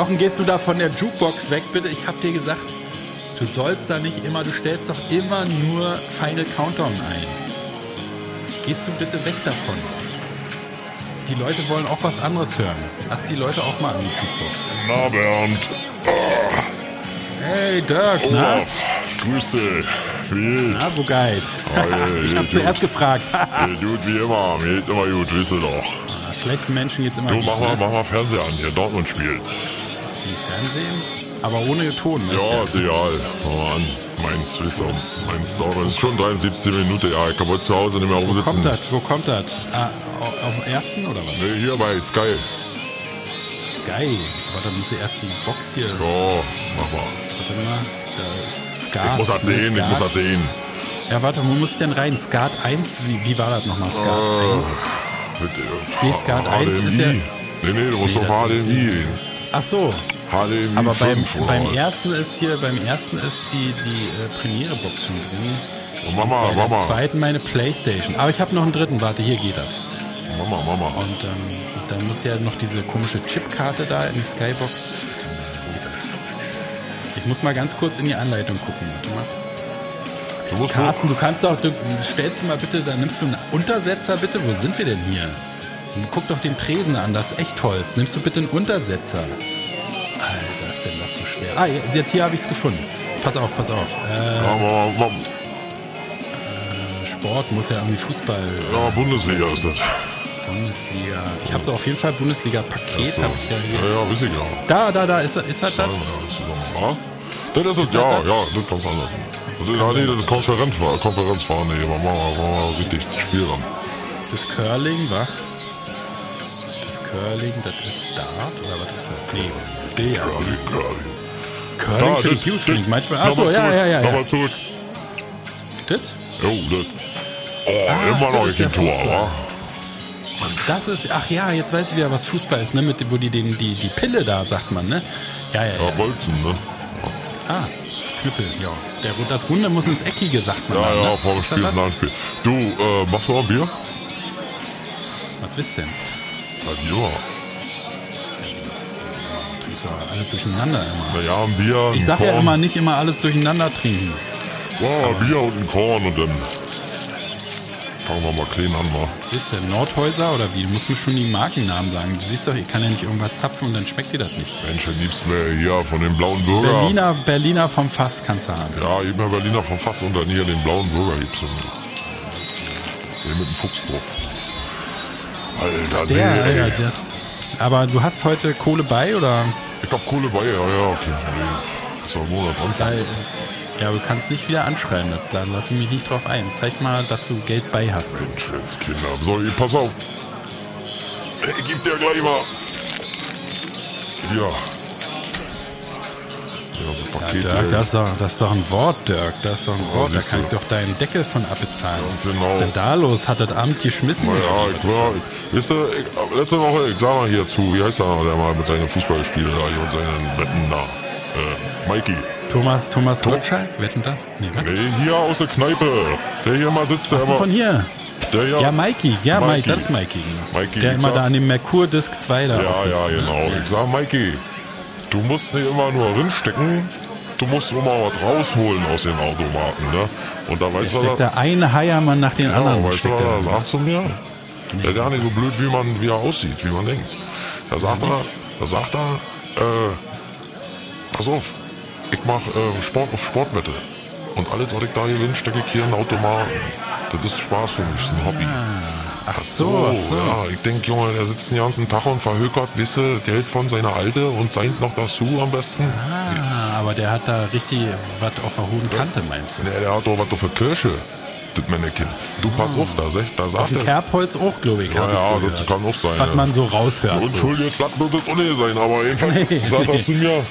Jochen, gehst du da von der Jukebox weg, bitte? Ich hab dir gesagt, du sollst da nicht immer, du stellst doch immer nur Final Countdown ein. Gehst du bitte weg davon? Die Leute wollen auch was anderes hören. Lass die Leute auch mal an die Jukebox. Na, Bernd. Hey, Dirk, na? Olaf. Grüß dich. Wie? Na, wo ja, ich hab gut. zuerst gefragt. Geht gut wie immer. Mir geht immer gut, wisst ihr doch. Schlechten Menschen geht's immer Du, gut, mach mal, ne? mach mal Fernseher an, hier Dortmund spielt. Fernsehen, aber ohne Ton. Ja, ist egal. An. Meins, wisst ihr. Meins Dortmund. Es ist schon 73 Minuten, ja. Ich wollte zu Hause nicht mehr Wo rumsitzen. kommt das? Wo kommt das? Ah, au- auf dem ersten oder was? Nee, hier bei Sky. Sky. Warte, da muss ich erst die Box hier. Ja, mach mal. Warte mal. Da ist Skat. Ich muss das ne? sehen, ich muss das sehen. Ja, warte, wo muss ich denn rein? Skat 1? Wie, wie war das nochmal? Skat Äh, 1? für- Nee, Skat 1 ist ja-. Nee, nee, du musst Nee, auf das HDMI gehen. Ach so. HDMI Aber beim, 5 oder beim ersten ist hier, beim ersten ist die, die äh, Premiere-Box schon drin. Und Mama, Bei der Mama, zweiten meine Playstation. Aber ich habe noch einen dritten. Warte, hier geht das. Mama, Mama. Und ähm, dann muss ja noch diese komische Chipkarte da in die Skybox. Dann. Ich muss mal ganz kurz in die Anleitung gucken. Warte mal. Du musst Carsten, du kannst doch, du stellst du mal bitte, da nimmst du einen Untersetzer bitte. Wo sind wir denn hier? Guck doch den Tresen an, das ist Echtholz. Nimmst du bitte einen Untersetzer? Alter, ist denn das so schwer? Ah, jetzt hier habe ich es gefunden. Pass auf, pass auf. Äh, Mama. Sport muss ja irgendwie Fußball, ja, Bundesliga ist das. Bundesliga. Ich habe so auf jeden Fall Bundesliga-Paket. So. ja hier. Ja, ja, weiß ich ja. Da, da, da, ist, ist das Ja, das? ist das ja. Das ist es, ja, das? ja, das kannst du anders. Also, ja, nee, das ist Konferenzfahren, Konferenzfahren, nee, aber machen wir, wir richtig Spiel dann. Das Curling, was? Das Curling, das ist Dart oder was ist das? Nee, Billard. Curling, Curling. Curling ich gut, finde ich manchmal. Achso, ja, ja, ja. ja. Nochmal zurück. Das? Jo, das. Oh, Ah, immer das noch nicht im Tor, wa? Das ist, ach ja, jetzt weiß ich wieder, was Fußball ist, ne? Mit, wo die den, die, die Pille da, sagt man, ne? Ja, ja, Ja, ja. Bolzen, ne? Ah, Knüppel, ja. Der, das Runde muss ins Eckige, sagt man. Ja, dann, ja, ne? vor dem Spiel das ist ein Nachspiel. Du, äh, machst du mal ein Bier? Was wisst denn? Bier. Alles durcheinander immer. Naja, ein Bier, Ich ein sag ja Korn. immer, nicht immer alles durcheinander trinken. Ja, Bier und ein Korn und dann fangen wir mal klein an, wa? Ist der Nordhäuser oder wie? Du musst mir schon die Markennamen sagen. Du siehst doch, ich kann ja nicht irgendwas zapfen und dann schmeckt dir das nicht. Mensch, am liebsten wäre hier von dem blauen Bürger. Berliner, Berliner vom Fass kannst du haben. Ja, eben Berliner vom Fass und dann hier den blauen Bürger gibt's mir. Den mit dem Fuchs drauf. Alter, nee, Der, ey. ja, das. Aber du hast heute Kohle bei oder? Ich glaub Kohle bei, ja, ja, Problem. Das ist doch Monatsanfang. Weil, ja, du kannst nicht wieder anschreiben. Da lasse ich mich nicht drauf ein. Zeig mal, dass du Geld bei hast. Mensch, jetzt Kinder. So, pass auf. Ich geb dir gleich mal. Hier. Ja, so Ja. Dirk, das ist, doch, das ist doch ein Wort, Dirk. Das ist doch ein Ja, Wort. Da kann ich du. doch deinen Deckel von abbezahlen. Ganz genau. Was ist denn da los? Hat das Amt geschmissen? Ja, oder ja, ich war, ihr, ich, letzte Woche, ich sag mal hier zu, wie heißt der noch, der mal mit seinen Fußballspielen da hier und seinen Wetten da? Äh, Mikey. Thomas, Thomas Gottschalk? Wetten das? Nee, was? Nee, hier aus der Kneipe. Der hier mal sitzt, der Ach so, immer. von hier. Der hier. Ja, Mikey. Ja, Mikey. Mike, das ist Mikey. Mikey, der immer sag- da an dem Merkur Disc 2 da Ja, auch sitzt, ja, ne? genau. Ich sag, Mikey, du musst nicht immer nur rinstecken, du musst immer was rausholen aus den Automaten, ne? Und da weißt du, da eine Heiermann nach den ja, anderen. weißt du, da. sagt zu mir? Der ist ja nicht so blöd, wie man, wie er aussieht, wie man denkt. Da sagt er, da sagt er, äh, pass auf, ich mach äh, Sport auf Sportwette. Und alles, was ich da gewinne, stecke ich hier in den Automaten. Das ist Spaß für mich, das ist ein Hobby. Ach so, ach so. ja, ich denke, Junge, der sitzt den ganzen Tag und verhökert, wisse, Geld von seiner Alte und seint noch dazu am besten. Ah, aber der hat da richtig was auf der hohen Kante, meinst du? Nee, der hat doch was für Kirche, das Männchen. Du pass auf, da, sag- da Auf sagt er. Kerbholz auch, glaube ich. Ja, ja, so das gehört. kann auch sein. Was man so raushört. So. Entschuldigung, das wird das ohne sein, aber jedenfalls Nee, sagt nee. das zu mir,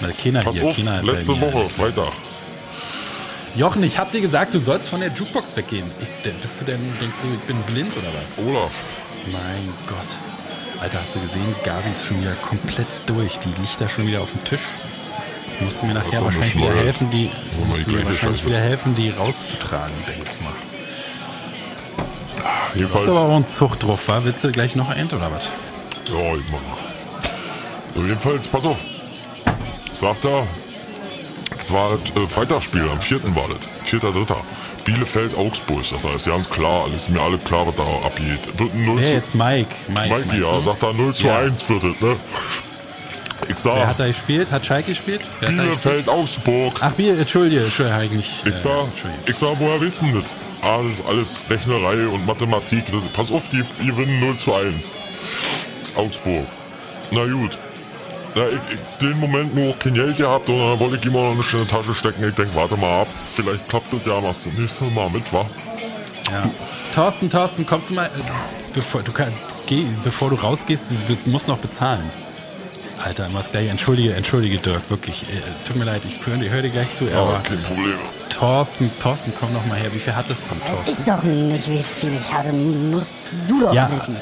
Na, Keiner pass hier, auf, letzte. Woche, Freitag. Jochen, ich hab dir gesagt, du sollst von der Jukebox weggehen. Ich, bist du denn, denkst du, ich bin blind oder was? Olaf, Mein Gott. Alter, hast du gesehen, Gabi ist schon wieder komplett durch. Die liegt da schon wieder auf dem Tisch. Du musst mir ist nachher wahrscheinlich wieder helfen, die, So mir wahrscheinlich wieder helfen, die rauszutragen, denke ich mal. Du jedenfalls, hast aber auch einen Zug drauf, war? Willst du gleich noch ein oder was? ja, ich mach. So, jedenfalls, pass auf. Sagt er, das war das äh, Freitagsspiel, am 4. war das. 4.3. Bielefeld, Augsburg. Das heißt ganz klar, alles mir alle klar, was da abgeht. Wird ein 0 Wer zu, jetzt Mike? Mike, Mikey, meinst ja, du? sagt er 0 zu Ja. 1 wird es, ne? Ich Wer sag, hat da gespielt? Hat Schalke gespielt? Wer da gespielt? Bielefeld, Augsburg. Ach, Bier, Entschuldige, Entschuldige, hab ich äh, sag, ich sag, woher wissen das? Alles, alles Rechnerei und Mathematik. Das, pass auf, die, die gewinnen 0 zu 1. Augsburg. Na gut. Na, ich, ich den Moment nur kein Geld gehabt und dann wollte ich ihm auch noch nicht in die Tasche stecken. Ich denk, warte mal ab. Vielleicht klappt das ja, machst du nächstes Mal mit, wa? Ja. Thorsten, Thorsten, kommst du mal, äh, bevor du, kann, geh, bevor du rausgehst, du musst noch bezahlen. Alter, was gleich, entschuldige, entschuldige Dirk, wirklich, äh, tut mir leid, ich höre hör dir gleich zu, Ja, aber kein Problem. Thorsten, Thorsten, komm noch mal her, wie viel hattest du, Thorsten? Ich doch nicht, wie viel ich hatte. Musst du doch Ja, wissen.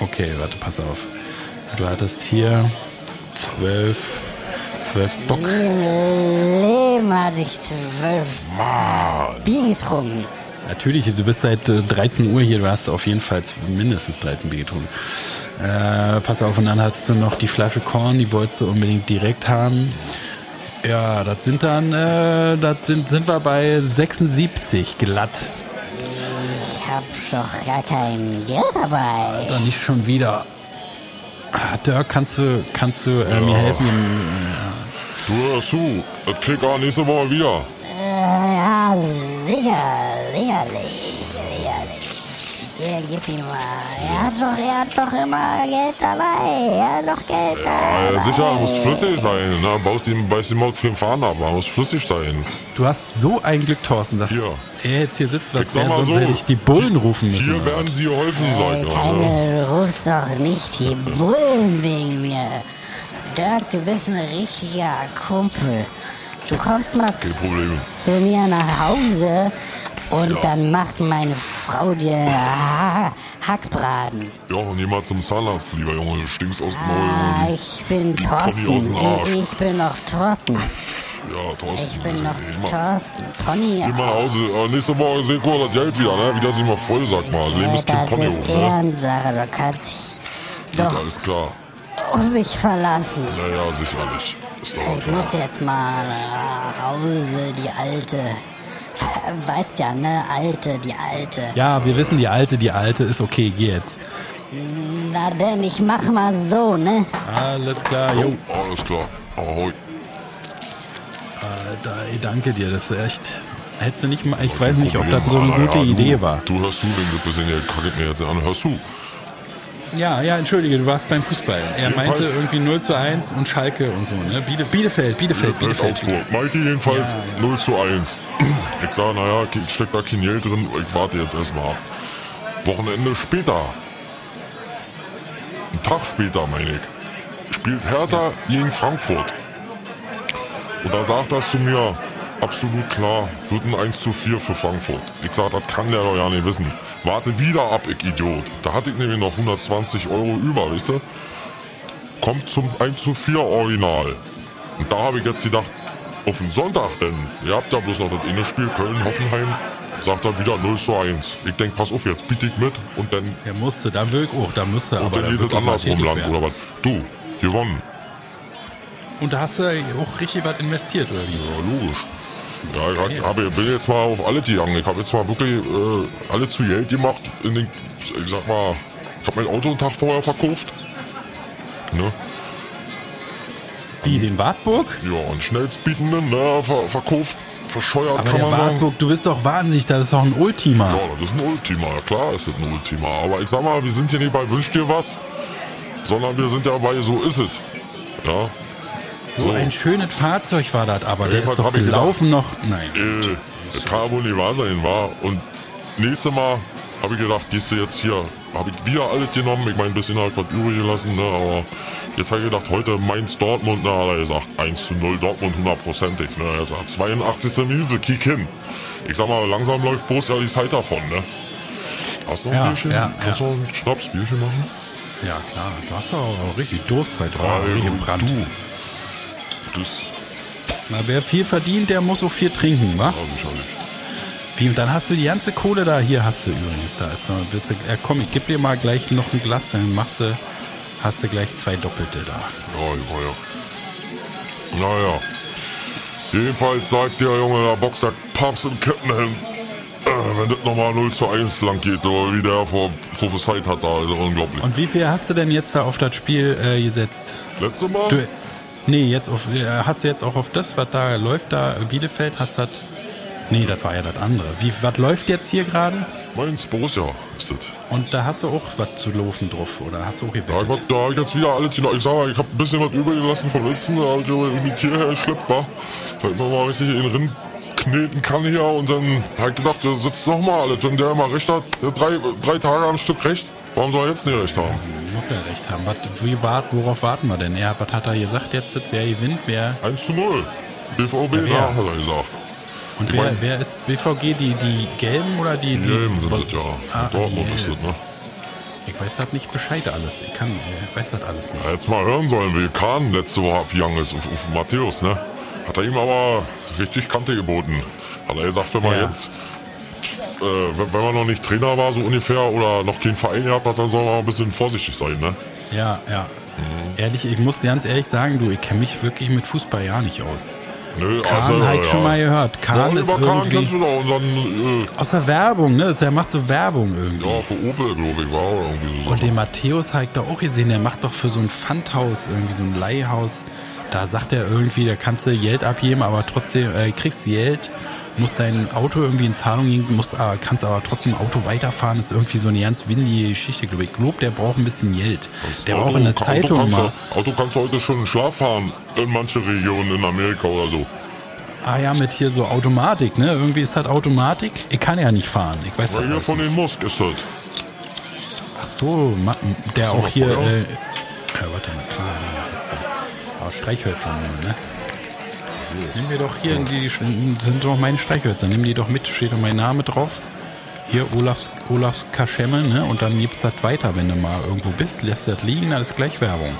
okay, warte, pass auf. Du hattest hier zwölf, zwölf Bock. Leben hatte ich zwölf Bier getrunken. Natürlich, du bist seit äh, 13 Uhr hier, du hast auf jeden Fall mindestens 13 Bier getrunken. Äh, pass auf, und dann hattest du noch die Flasche Korn, die wolltest du unbedingt direkt haben. Ja, das sind dann, äh, das sind, sind wir bei 76 glatt. Ich hab doch gar kein Geld dabei. Dann nicht schon wieder. Ah, Dirk, kannst du, kannst du äh, mir helfen? Du hörst zu. Das krieg auch nächste Woche wieder. Äh, ja, sicher, sicherlich. Hier, gib ihm mal. Er hat doch, er hat doch immer Geld dabei. Er hat doch Geld Ja, dabei. sicher, muss flüssig sein. Ne? Baust ihm, beißt ihm auch keinen Faden ab. Man muss flüssig sein. Du hast so ein Glück, Thorsten, dass Hier. er jetzt hier sitzt, was wäre, sonst so. hätte ich die Bullen rufen müssen. Hier werden sie geholfen, sag Ey, ich mal. Ne? keine, du rufst doch nicht die Bullen wegen mir. Dirk, du bist ein richtiger Kumpel. Du kommst mal zu mir nach Hause und dann macht meine Frau dir ha Hackbraten. Ja, und geh mal zum Zahnarzt, lieber Junge. Du stinkst aus dem Maul. Ah, ich bin Pony Thorsten. Ich, ich bin noch Thorsten. Ja, Thorsten. Ich bin noch mal, Thorsten. Pony. geh mal nach Hause. Äh, nächste Woche seht ihr das Geld wieder, ne? Wieder sind wir voll, sag mal. Leben ist kein das ist Ponyhof, ne? Ehrensache. Du kannst dich Gut, doch alles klar. auf mich verlassen. Naja, sicherlich. Ist doch Ich klar. muss jetzt mal nach Hause, die alte. Weißt ja, ne? Alte, die alte. Ja, wir wissen, die Alte, die Alte ist okay, geh jetzt. Na denn, ich mach mal so, ne? Alles klar, jo. Alles klar. Ahoi. Alter, ey, danke dir, das ist echt... Hättest du nicht mal, ich weiß nicht, ob das so eine gute Idee war. Du hörst zu, wenn du ein bisschen Geld kackelt mir jetzt an. Hörst du? Ja, ja, entschuldige, du warst beim Fußball. Er meinte Jedenfalls- irgendwie 0 zu 1 und Schalke und so, ne? Biele, Bielefeld, Bielefeld, Bielefeld, Bielefeld. Augsburg. Mikey jedenfalls Ja, ja. 0 zu 1. Ich sag, naja, ich steck da kein Geld drin, ich warte jetzt erstmal ab. Wochenende später. Ein Tag später, meine ich. Spielt Hertha gegen Frankfurt. Und da sagt das zu mir, absolut klar, wird ein 1 zu 4 für Frankfurt. Ich sag, das kann der doch ja nicht wissen. Warte wieder ab, ich Idiot. Da hatte ich nämlich noch 120 Euro über, weißt du? Kommt zum 1 zu 4 Original. Und da habe ich jetzt gedacht, auf den Sonntag denn, ihr habt ja bloß noch das eine Spiel, Köln, Hoffenheim, sagt er wieder 0 zu 1. Ich denk, pass auf, jetzt biete ich mit und dann, Er musste, da wirkt auch, da musste und aber dann da geht es andersrum lang, werden. oder was? Du, gewonnen. Und da hast du auch richtig was investiert, oder wie? Ja, logisch. Ja, ich hab, hab, bin jetzt mal auf alle gegangen. Ich habe jetzt mal wirklich äh, alle zu Geld gemacht. In den, ich sag mal, ich habe mein Auto einen Tag vorher verkauft. Ne? Wie, den Wartburg? Ja, und schnellstbietenden, ne, ver, verkauft, verscheuert Aber kann der man sagen. Wartburg, du bist doch wahnsinnig, das ist doch ein Ultima. Ja, das ist ein Ultima, klar ist das ein Ultima. Aber ich sag mal, wir sind hier nicht bei Wünsch dir was, sondern wir sind ja bei So ist es. Ja, So, So. ein schönes Fahrzeug war das, aber der ist doch gelaufen gedacht, noch. Nein. äh, das kann wohl nicht wahr sein, war. Und nächstes Mal habe ich gedacht, gehst du jetzt hier, habe ich wieder alles genommen. Ich meine, ein bisschen halt was übrig gelassen, ne, aber jetzt habe ich gedacht, heute Mainz Dortmund, na, hat er gesagt, 1 zu 0 Dortmund hundertprozentig, ne. Er sagt, 82. Minute, kick hin. Ich sag mal, langsam läuft Borussia die Zeit davon, ne. Hast du noch ein Ja, Bierchen? ja, Kannst du noch ein Schnapsbierchen machen? Ja, klar, du hast doch auch richtig Durst heute. Ja, richtig du. Das, Na, wer viel verdient, der muss auch viel trinken, wa? ja, sicherlich. Wie, und dann hast du die ganze Kohle da. Hier hast du übrigens, da ist noch, wird's, äh, komm, ich geb dir mal gleich noch ein Glas, dann machst du, hast du gleich zwei Doppelte da. Ja, ja, ja. Naja. Jedenfalls sagt der Junge, der Boxer Papst im Kettenhemd, äh, wenn das nochmal 0 zu 1 lang geht, oder wie der vor prophezeit hat, da ist unglaublich. Und wie viel hast du denn jetzt da auf das Spiel äh, gesetzt? Letzte Mal? Du, nee, jetzt auf, äh, hast du jetzt auch auf das, was da läuft, da Bielefeld, hast das. Nee, das war ja das andere. Wie, was läuft jetzt hier gerade? Mainz Borussia ist das. Und da hast du auch was zu laufen drauf, oder hast du auch Da, gewettet? hab- da ich jetzt wieder alles genau. Ich sag mal, ich hab ein bisschen was übergelassen vom letzten, da hab ich aber mit hierher geschleppt war. Damit man mal richtig in den Rind kneten kann hier und dann hab ich gedacht, der sitzt noch mal alles. Wenn der immer recht hat, der drei, drei Tage am Stück recht, warum soll er jetzt nicht recht haben? Muss ja recht haben. Was, wie wart, worauf warten wir denn? Er, was hat er gesagt jetzt? Wer gewinnt? Wer? 1 zu 0. BVB, Ja, nach, hat er gesagt. Und Ich wer, mein- wer ist BVG? Die, die Gelben oder die? Die Gelben sind das ja. Ah, Dortmund die ist das, ne? Ich weiß halt nicht Bescheid alles. Ich kann, äh, ich weiß das alles nicht. Ja, jetzt mal hören sollen, wie Kahn letzte Woche abgegangen ist auf, auf Matthäus, ne? Hat er ihm aber richtig Kante geboten. Hat er gesagt, wenn man Ja. jetzt, äh, wenn, wenn man noch nicht Trainer war, so ungefähr, oder noch keinen Verein gehabt hat, dann soll man ein bisschen vorsichtig sein, ne? Ja, ja. Ehrlich, ich muss ganz ehrlich sagen, du, ich kenne mich wirklich mit Fußball ja nicht aus. Nö, Kahn also, halt schon mal gehört. Kahn ja, ist über Kahn kennst du doch unseren, äh, aus der Werbung, ne? Der macht so Werbung irgendwie. ja, für Opel, glaube ich, war oder irgendwie so. Und den Matthäus habe ich da auch gesehen, der macht doch für so ein Pfandhaus, irgendwie so ein Leihhaus. Da sagt er irgendwie, da kannst du Geld abgeben, aber trotzdem äh, kriegst du Geld, musst dein Auto irgendwie in Zahlung gehen, musst, aber, kannst aber trotzdem Auto weiterfahren. Das ist irgendwie so eine ganz windige Geschichte, glaube ich. Glaube, der braucht ein bisschen Geld. Der braucht in der Auto Zeitung kannst, mal. du, Auto kannst du heute schon in Schlaf fahren, in manche Regionen in Amerika oder so. Ah ja, mit hier so Automatik, ne? Irgendwie ist das Automatik. Ich kann ja nicht fahren. Ich weiß Weil das hier von nicht. den Musk ist das. Ach so, der auch hier. Äh, ja, warte mal, klar, ja, ist, äh, aber Streichhölzer nur, ne? Nimm mir doch hier, die sind doch meine Streichhölzer, nimm die doch mit, steht doch mein Name drauf. Hier Olafs, Olafs Kaschemmel, ne? Und dann gibst das weiter, wenn du mal irgendwo bist, lässt das liegen, alles gleich Werbung.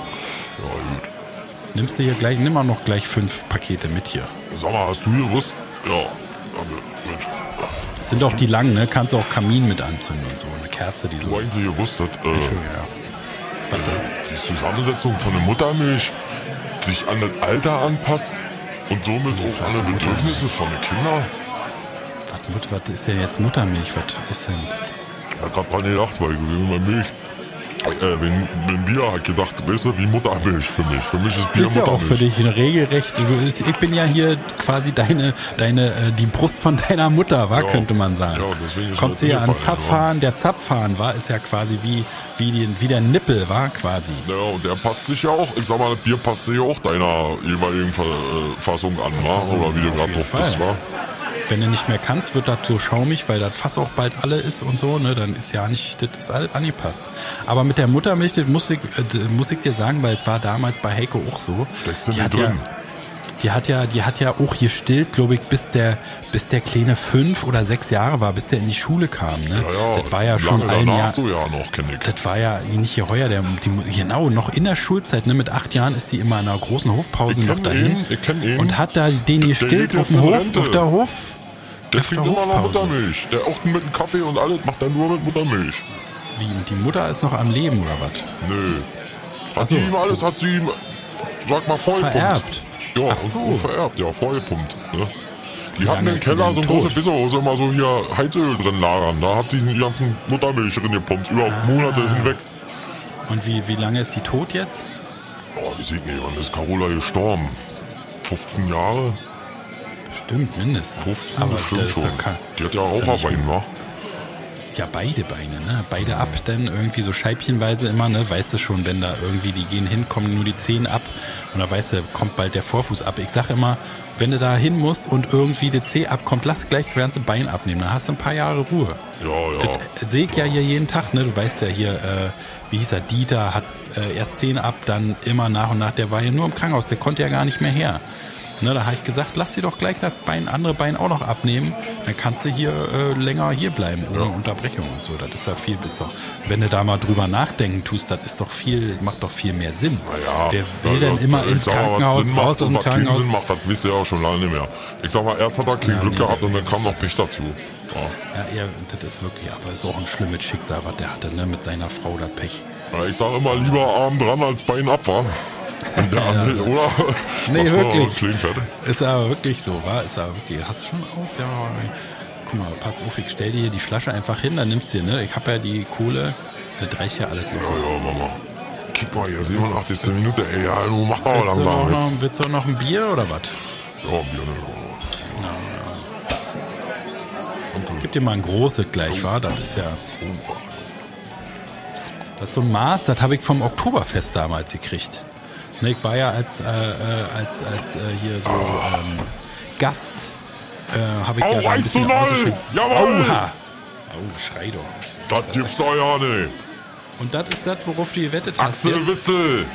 Ja, gut. Nimmst du hier gleich, nimm mal noch gleich fünf Pakete mit hier. Sag mal, hast du gewusst? Ja, also, Mensch, Sind auch die langen, ne? Kannst du auch Kamin mit anzünden und so. Eine Kerze, die so. du eigentlich gewusst, dass äh, Ja. die Zusammensetzung von der Muttermilch sich an das Alter anpasst und somit auch die Bedürfnisse von den Kindern? Was, was ist denn jetzt Muttermilch? Was ist denn? Ich hab grad dran gedacht, weil wegen meiner Milch, äh, wegen, wegen Bier ich gedacht, weißt du, wie Muttermilch für mich. Für mich ist Bier ist ja auch für Muttermilch. dich regelrecht. Ist- ich bin ja hier quasi deine, deine, äh, die Brust von deiner Mutter, war, Ja. könnte man sagen. Ja, deswegen ist Kommst du ja an Zapfhahn. Der Zapfhahn war, ist ja quasi wie, wie, die, wie der Nippel, war quasi. Ja, und der passt sich ja auch, ich sag mal, das Bier passt sich ja auch deiner jeweiligen äh, Fassung an, wa? oder wie du gerade drauf bist, Fall. Wenn du nicht mehr kannst, wird das so schaumig, weil das Fass auch bald alle ist und so, ne, dann ist ja nicht, das ist alles angepasst. Aber mit der Muttermilch, das muss ich, äh, das muss ich dir sagen, weil es war damals bei Heiko auch so. Steckst du Die nicht hat ja- drin? Die hat ja, die hat ja auch gestillt, glaube ich, bis der, bis der kleine fünf oder sechs Jahre war, bis der in die Schule kam. Ne? Ja, ja, das war ja schon ein Jahr. so ja noch. Das war ja nicht hier heuer, der, die, genau, noch in der Schulzeit, ne, mit acht Jahren ist die immer in einer großen Hofpause noch dahin. ihn. Und hat da den Der gestillt auf dem Hof, Rente. auf der Hof. Der kriegt immer noch. Muttermilch. Der auch mit dem Kaffee und alles macht er nur mit Muttermilch. Wie, die Mutter ist noch am Leben oder was? Nö. Hat Ach so. sie ihm alles, hat sie ihm, sag mal, vollgepumpt. Vererbt. Ja, Ach so. und vererbt, ja, vollgepumpt. Ne? Die hatten im Keller so ein tot? wo sie immer so hier Heizöl drin lagern. Da hat die die ganzen Muttermilch drin gepumpt, über Ah. Monate hinweg. Und wie, wie lange ist die tot jetzt? Oh, ich sehe nicht, wann ist Carola gestorben? 15 Jahre? Stimmt, mindestens. 15 Aber bestimmt das schon. Die hat ja Raucherbein, wa? Ja, beide Beine, ne? Beide ab, dann irgendwie so scheibchenweise immer, ne? Weißt du schon, wenn da irgendwie die gehen hin, kommen nur die Zehen ab und da weißt du, kommt bald der Vorfuß ab. Ich sag immer, wenn du da hin musst und irgendwie die Zeh abkommt, lass gleich das ganze Bein abnehmen, dann hast du ein paar Jahre Ruhe. Ja, ja. Das sehe ich ja hier jeden Tag, ne? Du weißt ja hier, äh, wie hieß er, Dieter hat äh, erst Zehen ab, dann immer nach und nach, der war ja nur im Krankenhaus, der konnte ja gar nicht mehr her. Ne, da habe ich gesagt, lass dir doch gleich das Bein, andere Bein auch noch abnehmen, dann kannst du hier äh, länger hier bleiben, ohne Unterbrechung und so. Das ist ja viel besser. Wenn du da mal drüber nachdenken tust, das ist doch viel, macht doch viel mehr Sinn. Naja, Wer will ja, denn ja, immer ins sag Krankenhaus, Sinn raus macht und Krankenhaus? Sinn macht, das wisst ihr ja auch schon lange nicht mehr. Ich sag mal, erst hat er kein Ja, Glück nee, gehabt und dann kam noch Pech dazu. Ja, er, das ist wirklich, aber ist auch ein schlimmes Schicksal, was der hatte, ne, mit seiner Frau, das Pech. Ja, ich sag immer lieber Arm dran als Bein ab, wa? In der Hand, oder? Nee, war wirklich. Schön fertig. Ist aber wirklich so, wa? Ist aber wirklich. Hast du schon aus? Ja. Guck mal, pass auf, ich stell dir hier die Flasche einfach hin, dann nimmst du hier, ne? Ich hab ja die Kohle, das reicht ja alles locker. Ja, ja, Mama. Kick mal hier, 87. Minute, ey, ja, du mach mal Willst du, langsam noch, jetzt. noch, willst du noch ein Bier oder was? Ja, Bier, ne? Danke. Gib dir mal ein großes gleich, wa? Das ist ja. Das ist so ein Maß, das habe ich vom Oktoberfest damals gekriegt. Ich war ja als, äh, äh, als, als äh, hier so ähm, Gast, äh, habe ich Au, ja da ein 1 zu bisschen 0. ausgeschickt. Jawohl. Oha! Oh, schrei doch. Das gibt's doch ja nicht. Und das ist das, worauf du gewettet hast. Axel jetzt? Witzel.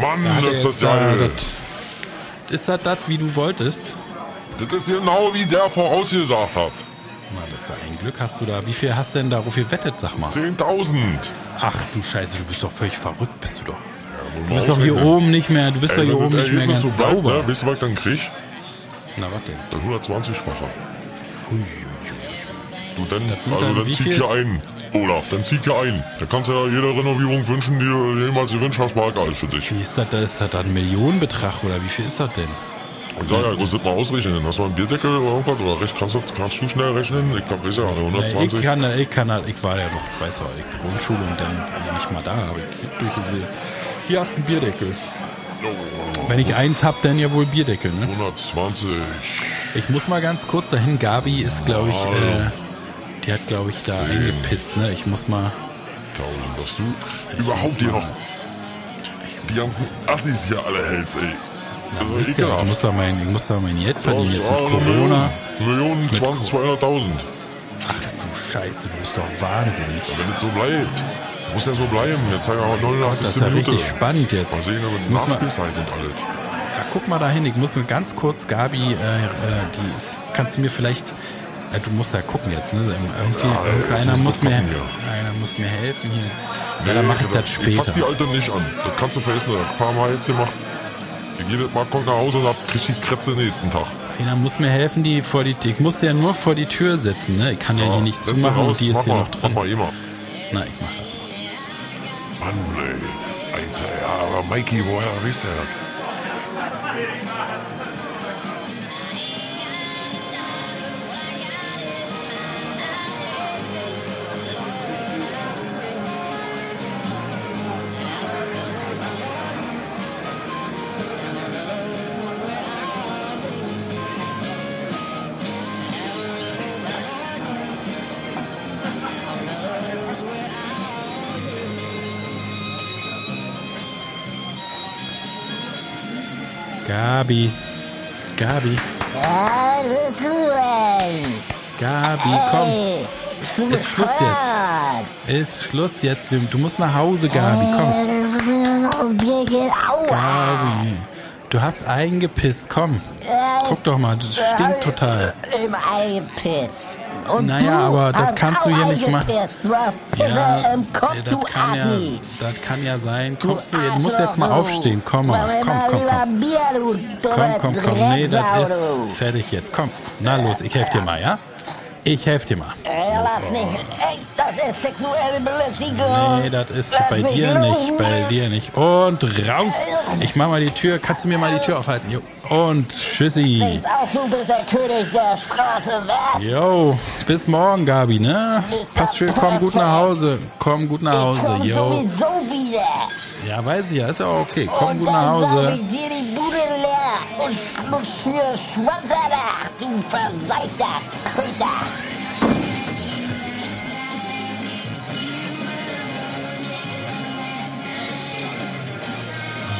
Mann, Da ist das da geil. das- Ist das das, wie du wolltest? Das ist genau wie der vorausgesagt hat. Na, das ist ja ein Glück. Hast du da, wie viel hast du denn darauf gewettet, sag mal? 10.000. Ach du Scheiße, du bist doch völlig verrückt, bist du doch. Ja, Du bist doch hier oben nicht mehr, du bist doch hier oben das nicht mehr ganz so sauber. ne, weißt du, was ich dann krieg? Na, was denn? Der 120-facher. Hui, hui, Du, dann, also dann dann zieh hier ein. Olaf, dann zieh hier ein. Da kannst du ja jede Renovierung wünschen, die du jemals gewünscht hast, mag alles für dich. Wie ist das, da? ist das da ein Millionenbetrag oder wie viel ist das denn? Ich sag ja, ich muss das mal ausrechnen. Hast du mal einen Bierdeckel oder irgendwas? Oder recht, kannst, du, kannst du schnell rechnen? Ich glaub, weiß ja, Ich 120. kann, ich kann halt, ich war ja noch, ich weiß ja, ich Grundschule und dann nicht mal da, aber ich hab durchgesehen. Hier hast du einen Bierdeckel. Wenn ich eins hab, dann ja wohl Bierdeckel, ne? 120. Ich muss mal ganz kurz dahin. Gabi ist, glaube ich, äh, die hat, glaube ich, da Zehn. eingepisst, ne? Ich muss mal. 1000, dass du überhaupt hier noch die ganzen Assis hier alle hältst, ey. Das ist Wisst ja ich muss da mein, ich muss da mein Geld verdienen Das jetzt mit Corona. Million, Millionen, 20, 200.000. Ach du Scheiße, du bist doch wahnsinnig. Wenn es so bleibt. Muss ja so bleiben. Jetzt haben wir auch 89. Das ist ja Minute. richtig spannend Mal jetzt. sehen, mit Muss man- Nachspielzeit und alles. Ja, guck mal dahin, ich muss mir ganz kurz, Gabi, äh, äh, die ist, kannst du mir vielleicht, äh, du musst ja gucken jetzt, ne? Irgendwie, Ja, irgendeiner muss mir, einer muss mir helfen hier. ja, dann mache ich das Ich fass die später. Alte nicht an. Das kannst du vergessen. Das ich ein paar Mal jetzt gemacht. Ich gehe das mal, komm nach Hause und hab krieg die Kretze nächsten Tag. Einer muss mir helfen, die vor die, ich muss ja nur vor die Tür setzen, ne? Ich kann ja, hier nicht zumachen und raus, die ist mach hier mal, noch Mach drin. mal immer. Na, ich mach das. Mann, ey. Eins, ja, aber Mikey, woher weiß der das? Gabi, Gabi, Was willst du denn? Gabi, komm. Du Ist Schluss bescheuert? Ist Schluss jetzt. Du musst nach Hause, Gabi, komm. Äh. Gabi, du hast eingepisst, komm. Guck doch mal, das stinkt total. Im Ei gepisst. Und Naja, aber das kannst du hier nicht machen. Pisse im Kopf, ey, das kann ja, das kann ja sein. Kommst du, Du du musst jetzt mal aufstehen. Komm mal, komm, komm, komm. Komm, komm, komm. Nee, das ist fertig jetzt. Komm. Na los, ich helfe dir mal, ja? Ich helfe dir mal. Ey, lass mich. Ey, das ist sexuelle Belästigung. Nee, das ist Lass bei dir los. nicht, bei dir nicht. Und raus. Ich mach mal die Tür. Kannst du mir mal die Tür aufhalten? Jo. Und tschüssi. Denkst auch, du bist der König der Straße, was? Jo, bis morgen, Gabi, ne? Pass schön, komm gut nach Hause. Komm gut nach Ich Hause, komm jo. sowieso wieder. Ja, weiß ich ja, ist ja auch okay. Komm und gut nach Hause. ich dir die Bude leer und schlutsch mir Schwanz danach, du verseichter Köter.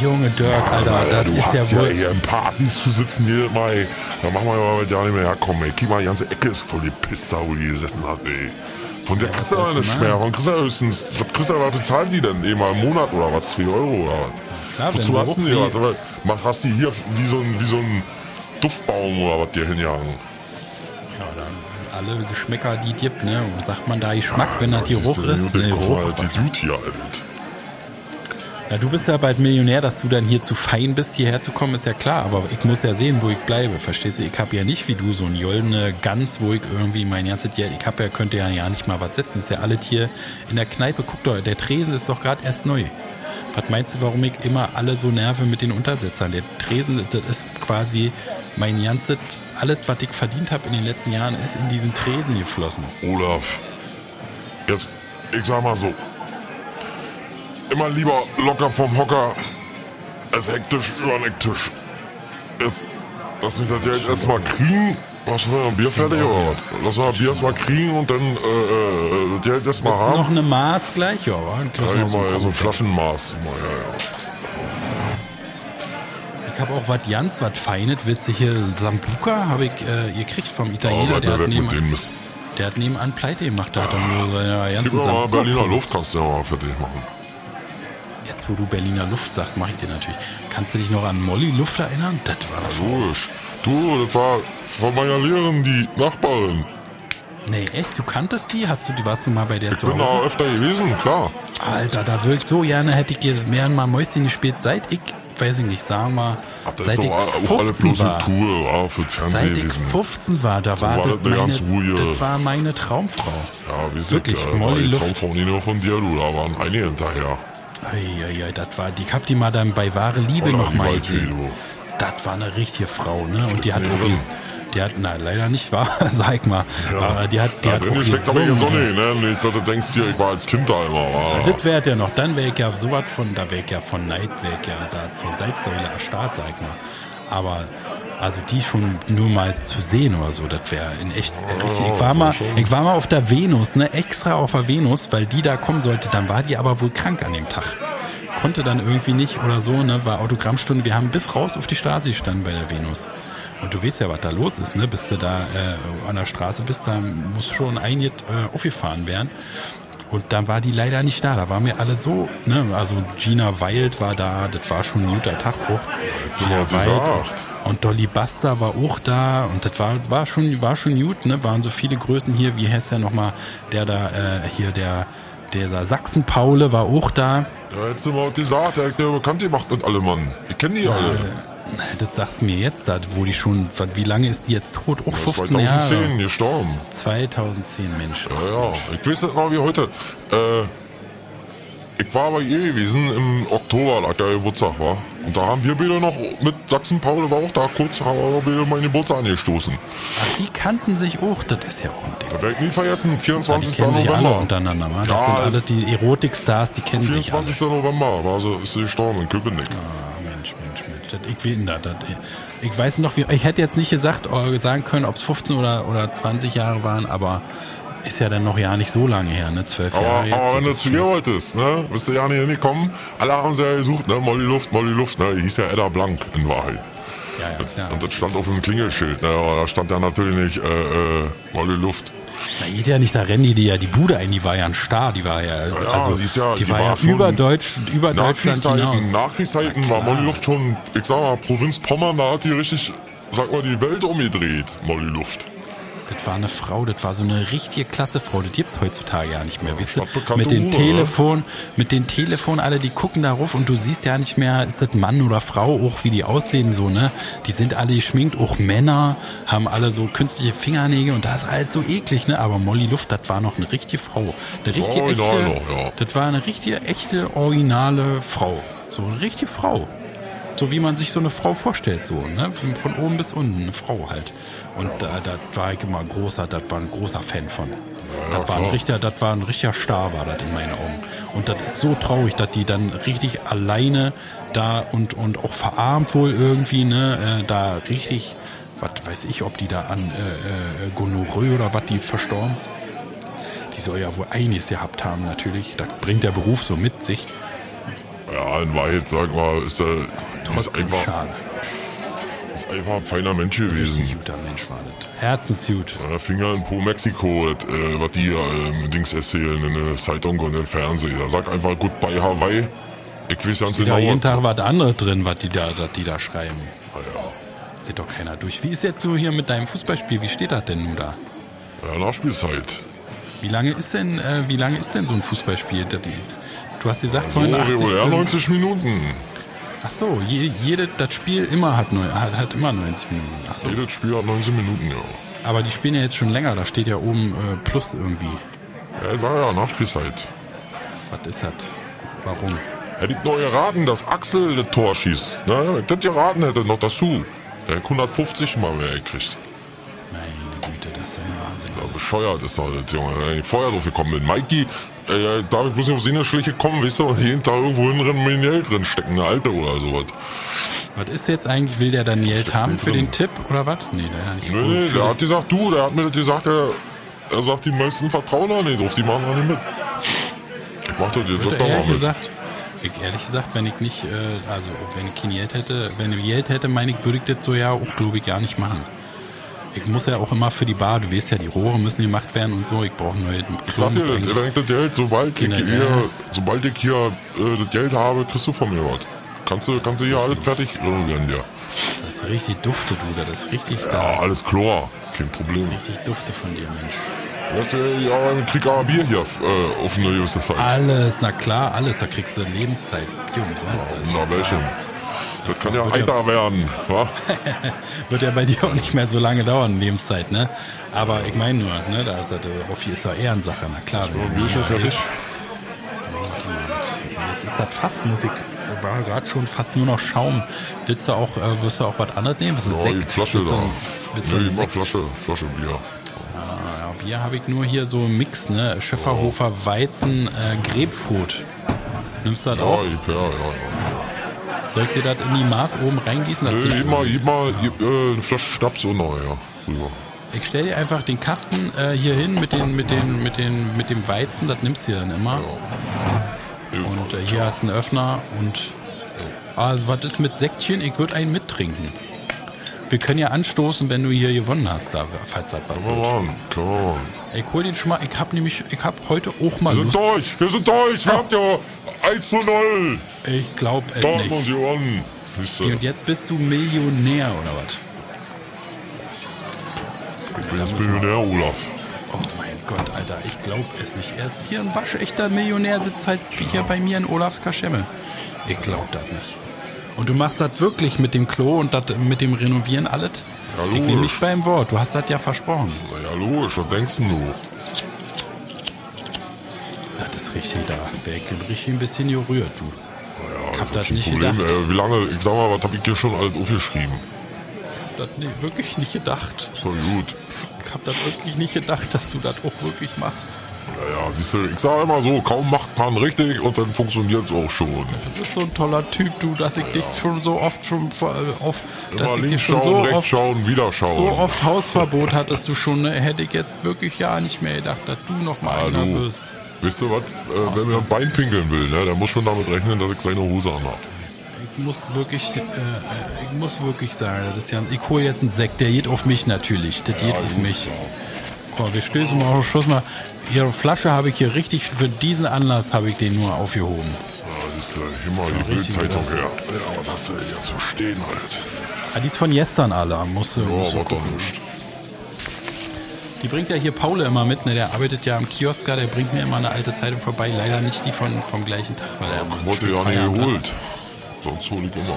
Junge Dirk, Alter, Alter, das du ist hast ja ja wohl. hier ein paar Assis zu sitzen jedes Mal, ey. Da machen wir ja ja nicht mehr herkommen, ey. Guck mal, die ganze Ecke ist voll gepisst, da wo die gesessen hat, ey. Von der kriegst du ja du nicht machen? mehr. Von kriegst du ja höchstens, was kriegst du, was bezahlen die denn? Eh mal im Monat oder was? 2 Euro oder was? Klar, Wozu hast du die Was hast du hier wie so ein, wie so ein Duftbaum oder was dir hinjagen? Ja, alle Geschmäcker, die gibt, ne? Und sagt man da Geschmack, wenn das Ja, Geruch ist? Ne, guck Geruch. die Dude hier, Alter. Na, du bist ja bald Millionär, dass du dann hier zu fein bist, hierher zu kommen, ist ja klar. Aber ich muss ja sehen, wo ich bleibe. Verstehst du? Ich habe ja nicht wie du so ein joldene Gans, wo ich irgendwie mein ganzes Jahr, ich habe ja, könnte ja, ja nicht mal was setzen. Ist ja alles hier in der Kneipe. Guck doch, der Tresen ist doch gerade erst neu. Was meinst du, warum ich immer alle so nerve mit den Untersetzern? Der Tresen, das ist quasi mein ganzes, alles, was ich verdient habe in den letzten Jahren, ist in diesen Tresen geflossen. Olaf, jetzt, ich sag mal so. Immer lieber locker vom Hocker als hektisch über den Ecktisch. Jetzt, lass mich das Geld erstmal kriegen. Was wir ein Bier fertig oder was? Lass mal Bier erstmal kriegen und dann äh, äh, das Geld erstmal Willst du noch haben. eine Maß gleich, ja? kriegst Ja, du noch ein mal so ein Flaschenmaß. Mal, ja, Ich habe auch was ganz was Feines, witzig hier. Sambuca habe ich äh, gekriegt vom. Italiener. Aber der, hat Mist. der hat nebenan Pleite gemacht. Der hat dann nur seine ganzen mal Sambuca. Berliner Luft, kannst du ja mal fertig machen. Jetzt, wo du Berliner Luft sagst, mache ich dir natürlich. Kannst du dich noch an Molly Luft erinnern? Das war doch. Logisch. Du, das war von meiner Lehrerin, die Nachbarin. Nee, echt? Du kanntest die? Hast du, warst du mal bei der Ich zu bin da Hause? öfter gewesen, klar. Alter, da wirklich so gerne hätte ich dir mehr mal Mäuschen gespielt, seit ich, weiß ich nicht, sagen wir mal, Ach, das seit ist ich doch auch alle 15 bloße war. Tour ja, für das Seit ich gewesen. 15 war, da war, war das, das eine ganz meine, ruhige- das war meine Traumfrau. Ja, wie Wirklich, gesagt, ja, Molly war die. Traumfrau nicht nur von dir, du, da waren einige hinterher. Eieiei, das war, die hab die mal dann bei wahre Liebe Oder noch die mal Waldfee, gesehen. Das war eine richtige Frau, ne? Und die hat auch. Die hat, na, leider nicht wahr, sag mal. Aber die hat, die Ja, hat drin auch steckt aber gesungen. Sonne, ne? Nicht, dass du denkst hier, ich war als Kind da immer. Ah, Das wäre ja noch, dann wäre ich ja sowas von, da wäre ich ja von Neid, ich ja da zur Seitsäule erstarrt, sag ich mal. Aber, also die schon nur mal zu sehen oder so, das wäre in echt richtig. Ich war mal, ich war mal auf der Venus, ne, extra auf der Venus, weil die da kommen sollte, dann war die aber wohl krank an dem Tag. Konnte dann irgendwie nicht oder so, ne, war Autogrammstunde, wir haben bis raus auf die Straße gestanden bei der Venus. Und du weißt ja, was da los ist, ne? Bis du da äh, an der Straße bist, da muss schon ein äh, aufgefahren werden. Und dann war die leider nicht da. Da waren wir alle so, ne? Also Gina Wild war da, das war schon ein guter Tag auch. Du mal gesagt. Und Dolly Buster war auch da und das war, war schon, war schon gut, ne? Waren so viele Größen hier, wie heißt der nochmal, der da, äh, hier, der, der Sachsen-Paule war auch da. Ja, hättest du mal gesagt, der hat ja bekannt gemacht mit alle Mann. Ich kenne die alle. Das sagst du mir jetzt, da, wo die schon, wie lange ist die jetzt tot? Auch 15 2010 Jahre. gestorben. 2010, Mensch. Ja, ja. Ich weiß nicht mal wie heute. Äh, ich war bei ihr gewesen im Oktober, da der Geburtstag war. Und da haben wir beide noch mit Sachsen-Paul war auch da kurz, haben wir beide meinen Geburtstag angestoßen. Ach, die kannten sich auch, das ist ja auch ein Ding. Das werde ich nie vergessen, Die 24. kennen sich alle November. untereinander, man. Das Ja, sind alle die Erotikstars, die kennen sich alle. 24. November war sie, ist sie gestorben in Köpenick. Ah, Das, ich, will, das, ich weiß noch, wie, ich hätte jetzt nicht gesagt, äh, sagen können, ob es 15 oder, oder 20 Jahre waren, aber ist ja dann noch ja nicht so lange her, ne? 12 Aber, Jahre jetzt. aber wenn du zu ihr wolltest, ne, bist du ja nicht hingekommen. Alle haben sie ja gesucht, ne, Molly Luft, Molly Luft, ne, die hieß ja Edda Blank in Wahrheit. ja, ja, klar. Und das stand auf dem Klingelschild, ne, aber da stand ja natürlich nicht, äh, äh, Molly Luft. Na, geht ja nicht, da rennen die, die ja die Bude ein, die war ja ein Star, die war ja, ja, also, die ist ja- die die war war ja schon über, Deutsch, über Deutschland hinaus. Nachkriegszeiten Na war. Molly Luft schon, ich sag mal, Provinz Pommern, da hat die richtig, sag mal, die Welt umgedreht, Molly Luft. Das war eine Frau, das war so eine richtige klasse Frau. Das gibt's heutzutage ja nicht mehr. Du, stadtbekannte mit den Hure, Telefon, mit den Telefon, alle, die gucken darauf und du siehst ja nicht mehr, ist das Mann oder Frau, auch wie die aussehen, so, ne? Die sind alle geschminkt, auch Männer haben alle so künstliche Fingernägel und das ist halt so eklig, ne? Aber Molly Luft, das war noch eine richtige Frau. Eine richtige, Original echte, noch, ja. das war eine richtige, echte, originale Frau. So eine richtige Frau. So wie man sich so eine Frau vorstellt, so, ne? Von oben bis unten, eine Frau halt. Und da, da war ich immer großer, das war ein großer Fan von. das war ein richtiger, das war ein richtiger Star, war das in meinen Augen. Und das ist so traurig, dass die dann richtig alleine da und, und auch verarmt wohl irgendwie, ne, äh, da richtig, was weiß ich, ob die da an äh, äh, Gonorrhoe oder was die verstorben. Die soll ja wohl einiges gehabt haben, natürlich. Das bringt der Beruf so mit sich. Ja, in Wahrheit, sag mal, ist er, die ist Trotzdem einfach, schade. ist einfach ein feiner Mensch Ein gewesen. guter Mensch war das. Herzensgut. Ja, Finger in Po Mexiko, das, äh, was die äh, Dings erzählen in der Zeitung und im Fernsehen. Da sag einfach Goodbye Hawaii. Ich weiß ganz genau, da jeden Tag was anderes drin, was die da, was die da schreiben. Ah, ja. Sieht doch keiner durch. Wie ist jetzt so hier mit deinem Fußballspiel? Wie steht das denn nun da? Ja, Nachspielzeit. Wie lange ist denn, äh, wie lange ist denn so ein Fußballspiel? Du hast gesagt So, vorhin 80 regulär sind- 90 Minuten. Ach so, je, jede, das Spiel immer hat, neun, hat, hat immer 90 Minuten. Ach so. Jedes Spiel hat 19 Minuten, ja. Aber die spielen ja jetzt schon länger, da steht ja oben äh, Plus irgendwie. Ja, ich sag ja, Nachspielzeit. Was ist das? Warum? Hätte ich noch geraten, dass Axel das Tor schießt. Ne? Wenn ich das geraten hätte, noch dazu. Der hätte 150 mal mehr gekriegt. Meine Güte, das ist ja ein Wahnsinn. Ja, bescheuert ist das, Junge. Wenn ich vorher drauf gekommen bin. Mikey, äh, darf ich bloß nicht auf Sinneschliche kommen, weißt du, und jeden Tag irgendwo hinrennen mir Geld drin stecken, eine alte oder sowas. Was ist jetzt eigentlich? Will der dann Geld haben für drin. den Tipp oder was? Nee, der hat nicht. Nee, der hat gesagt, du, der hat mir das gesagt, er, er sagt, die meisten vertrauen da nicht drauf, die machen da nicht mit. Ich mach das jetzt öfter mal mit. gesagt, ich, ehrlich gesagt, wenn ich nicht, äh, also wenn ich kein Geld hätte, wenn ich Geld hätte, meine ich, würde ich das so ja auch, glaube ich, gar nicht machen. Ich muss ja auch immer für die Bar, du weißt ja, die Rohre müssen gemacht werden und so. Ich brauche neue. Ich sag dir, das, wenn ich das Geld, sobald ich hier, ja. sobald ich hier äh, das Geld habe, kriegst du von mir was. Kannst du, kannst du hier alles fertig renovieren, ja. Das ist richtig dufte, du. Das ist richtig Ja, da. alles klar, kein Problem. Richtig dufte von dir, Mensch. Lass ja, ja ein Krieg aber Bier hier äh, auf eine gewisse Zeit. Alles, na klar, alles. Da kriegst du Lebenszeit. Bier umsonst. alles. Na, welchen? Das kann ja ja- heiter werden, wa? Wird ja bei dir auch nicht mehr so lange dauern, Lebenszeit, ne? Aber ich meine nur, ne, da, da, da, hier ist ja Ehrensache, na klar. Ja, Bier schon fertig. Jetzt ist das fast, muss ich, war gerade schon fast nur noch Schaum. Willst du auch, äh, wirst du auch was anderes nehmen? Ja, Sekt? die Flasche Willst da. Willst Nee, immer? Flasche, Flasche Bier. Ja, Bier habe ich nur hier so einen Mix, ne? Schöfferhofer Weizen, äh, Grapefruit. Nimmst du das Ja, auch? her, ja, ja. Soll ich dir das in die Maß oben reingießen? Zieht- gib mal, gib mal gib, äh, eine Flasche Schnaps und ja. Rüber. Ich stell dir einfach den Kasten äh, hier hin mit, den, mit, den, mit, den, mit dem Weizen, das nimmst du dann immer. Und äh, hier hast du einen Öffner und also, was ist mit Sektchen? Ich würde einen mittrinken. Wir können ja anstoßen, wenn du hier gewonnen hast, da, falls das was wir wird. machen, machen. Ich hol den schon mal, ich hab nämlich, ich hab heute auch mal Wir sind Lust. durch, wir sind durch, wir habt ja 1 zu 0. Ich glaub es Dortmund nicht. Siehst du, Und jetzt bist du Millionär oder was? ich bin jetzt Millionär, Olaf. Oh mein Gott, Alter, ich glaub es nicht. Er ist hier ein waschechter Millionär, sitzt halt hier bei mir in Olafs Kaschemme. Ich glaub das nicht. Und du machst das wirklich mit dem Klo und das mit dem Renovieren alles? Ja, ich nehme dich beim Wort, du hast das ja versprochen. Na ja, logisch, was denkst du? Das ist richtig, da ich richtig ein bisschen gerührt, du. Ja, Ich hab das nicht Problem. gedacht. Äh, wie lange, ich sag mal, was hab ich hier schon alles aufgeschrieben? Das nee, wirklich nicht gedacht. Doch gut. Ich hab das wirklich nicht gedacht, dass du das auch wirklich machst. Naja, siehst du, ich sag immer so, kaum macht man richtig und dann funktioniert's auch schon. Du bist so ein toller Typ, du, dass ich dich schon so oft schon auf, dass Immer links schon schauen, so rechts oft schauen, wieder schauen. So oft Hausverbot hattest du schon, ne? hätte ich jetzt wirklich ja nicht mehr gedacht, dass du noch mal einer Hallo. wirst. Weißt du was, äh, wenn mir ein Bein pinkeln will, ne, der muss schon damit rechnen, dass ich seine Hose anhab. Ich muss wirklich, äh, äh, ich muss wirklich sagen, das ist ja, ich hole jetzt einen Sekt, der geht auf mich natürlich, das geht auf mich. Mal, wir stößen mal auf Schluss mal. Ihre Flasche habe ich hier richtig, für diesen Anlass habe ich den nur aufgehoben. Ja, du, hier mal die Bildzeitung her. Ja, was hast du jetzt so stehen halt? Ah, die ist von gestern alle, musst du, Ja, musst war doch nicht. Die bringt ja hier Paul immer mit, ne? der arbeitet ja am Kiosk, da, der bringt mir immer eine alte Zeitung vorbei, leider nicht die von, vom gleichen Tag, weil er immer Wurde ja nicht hat. geholt. Sonst hol ich immer.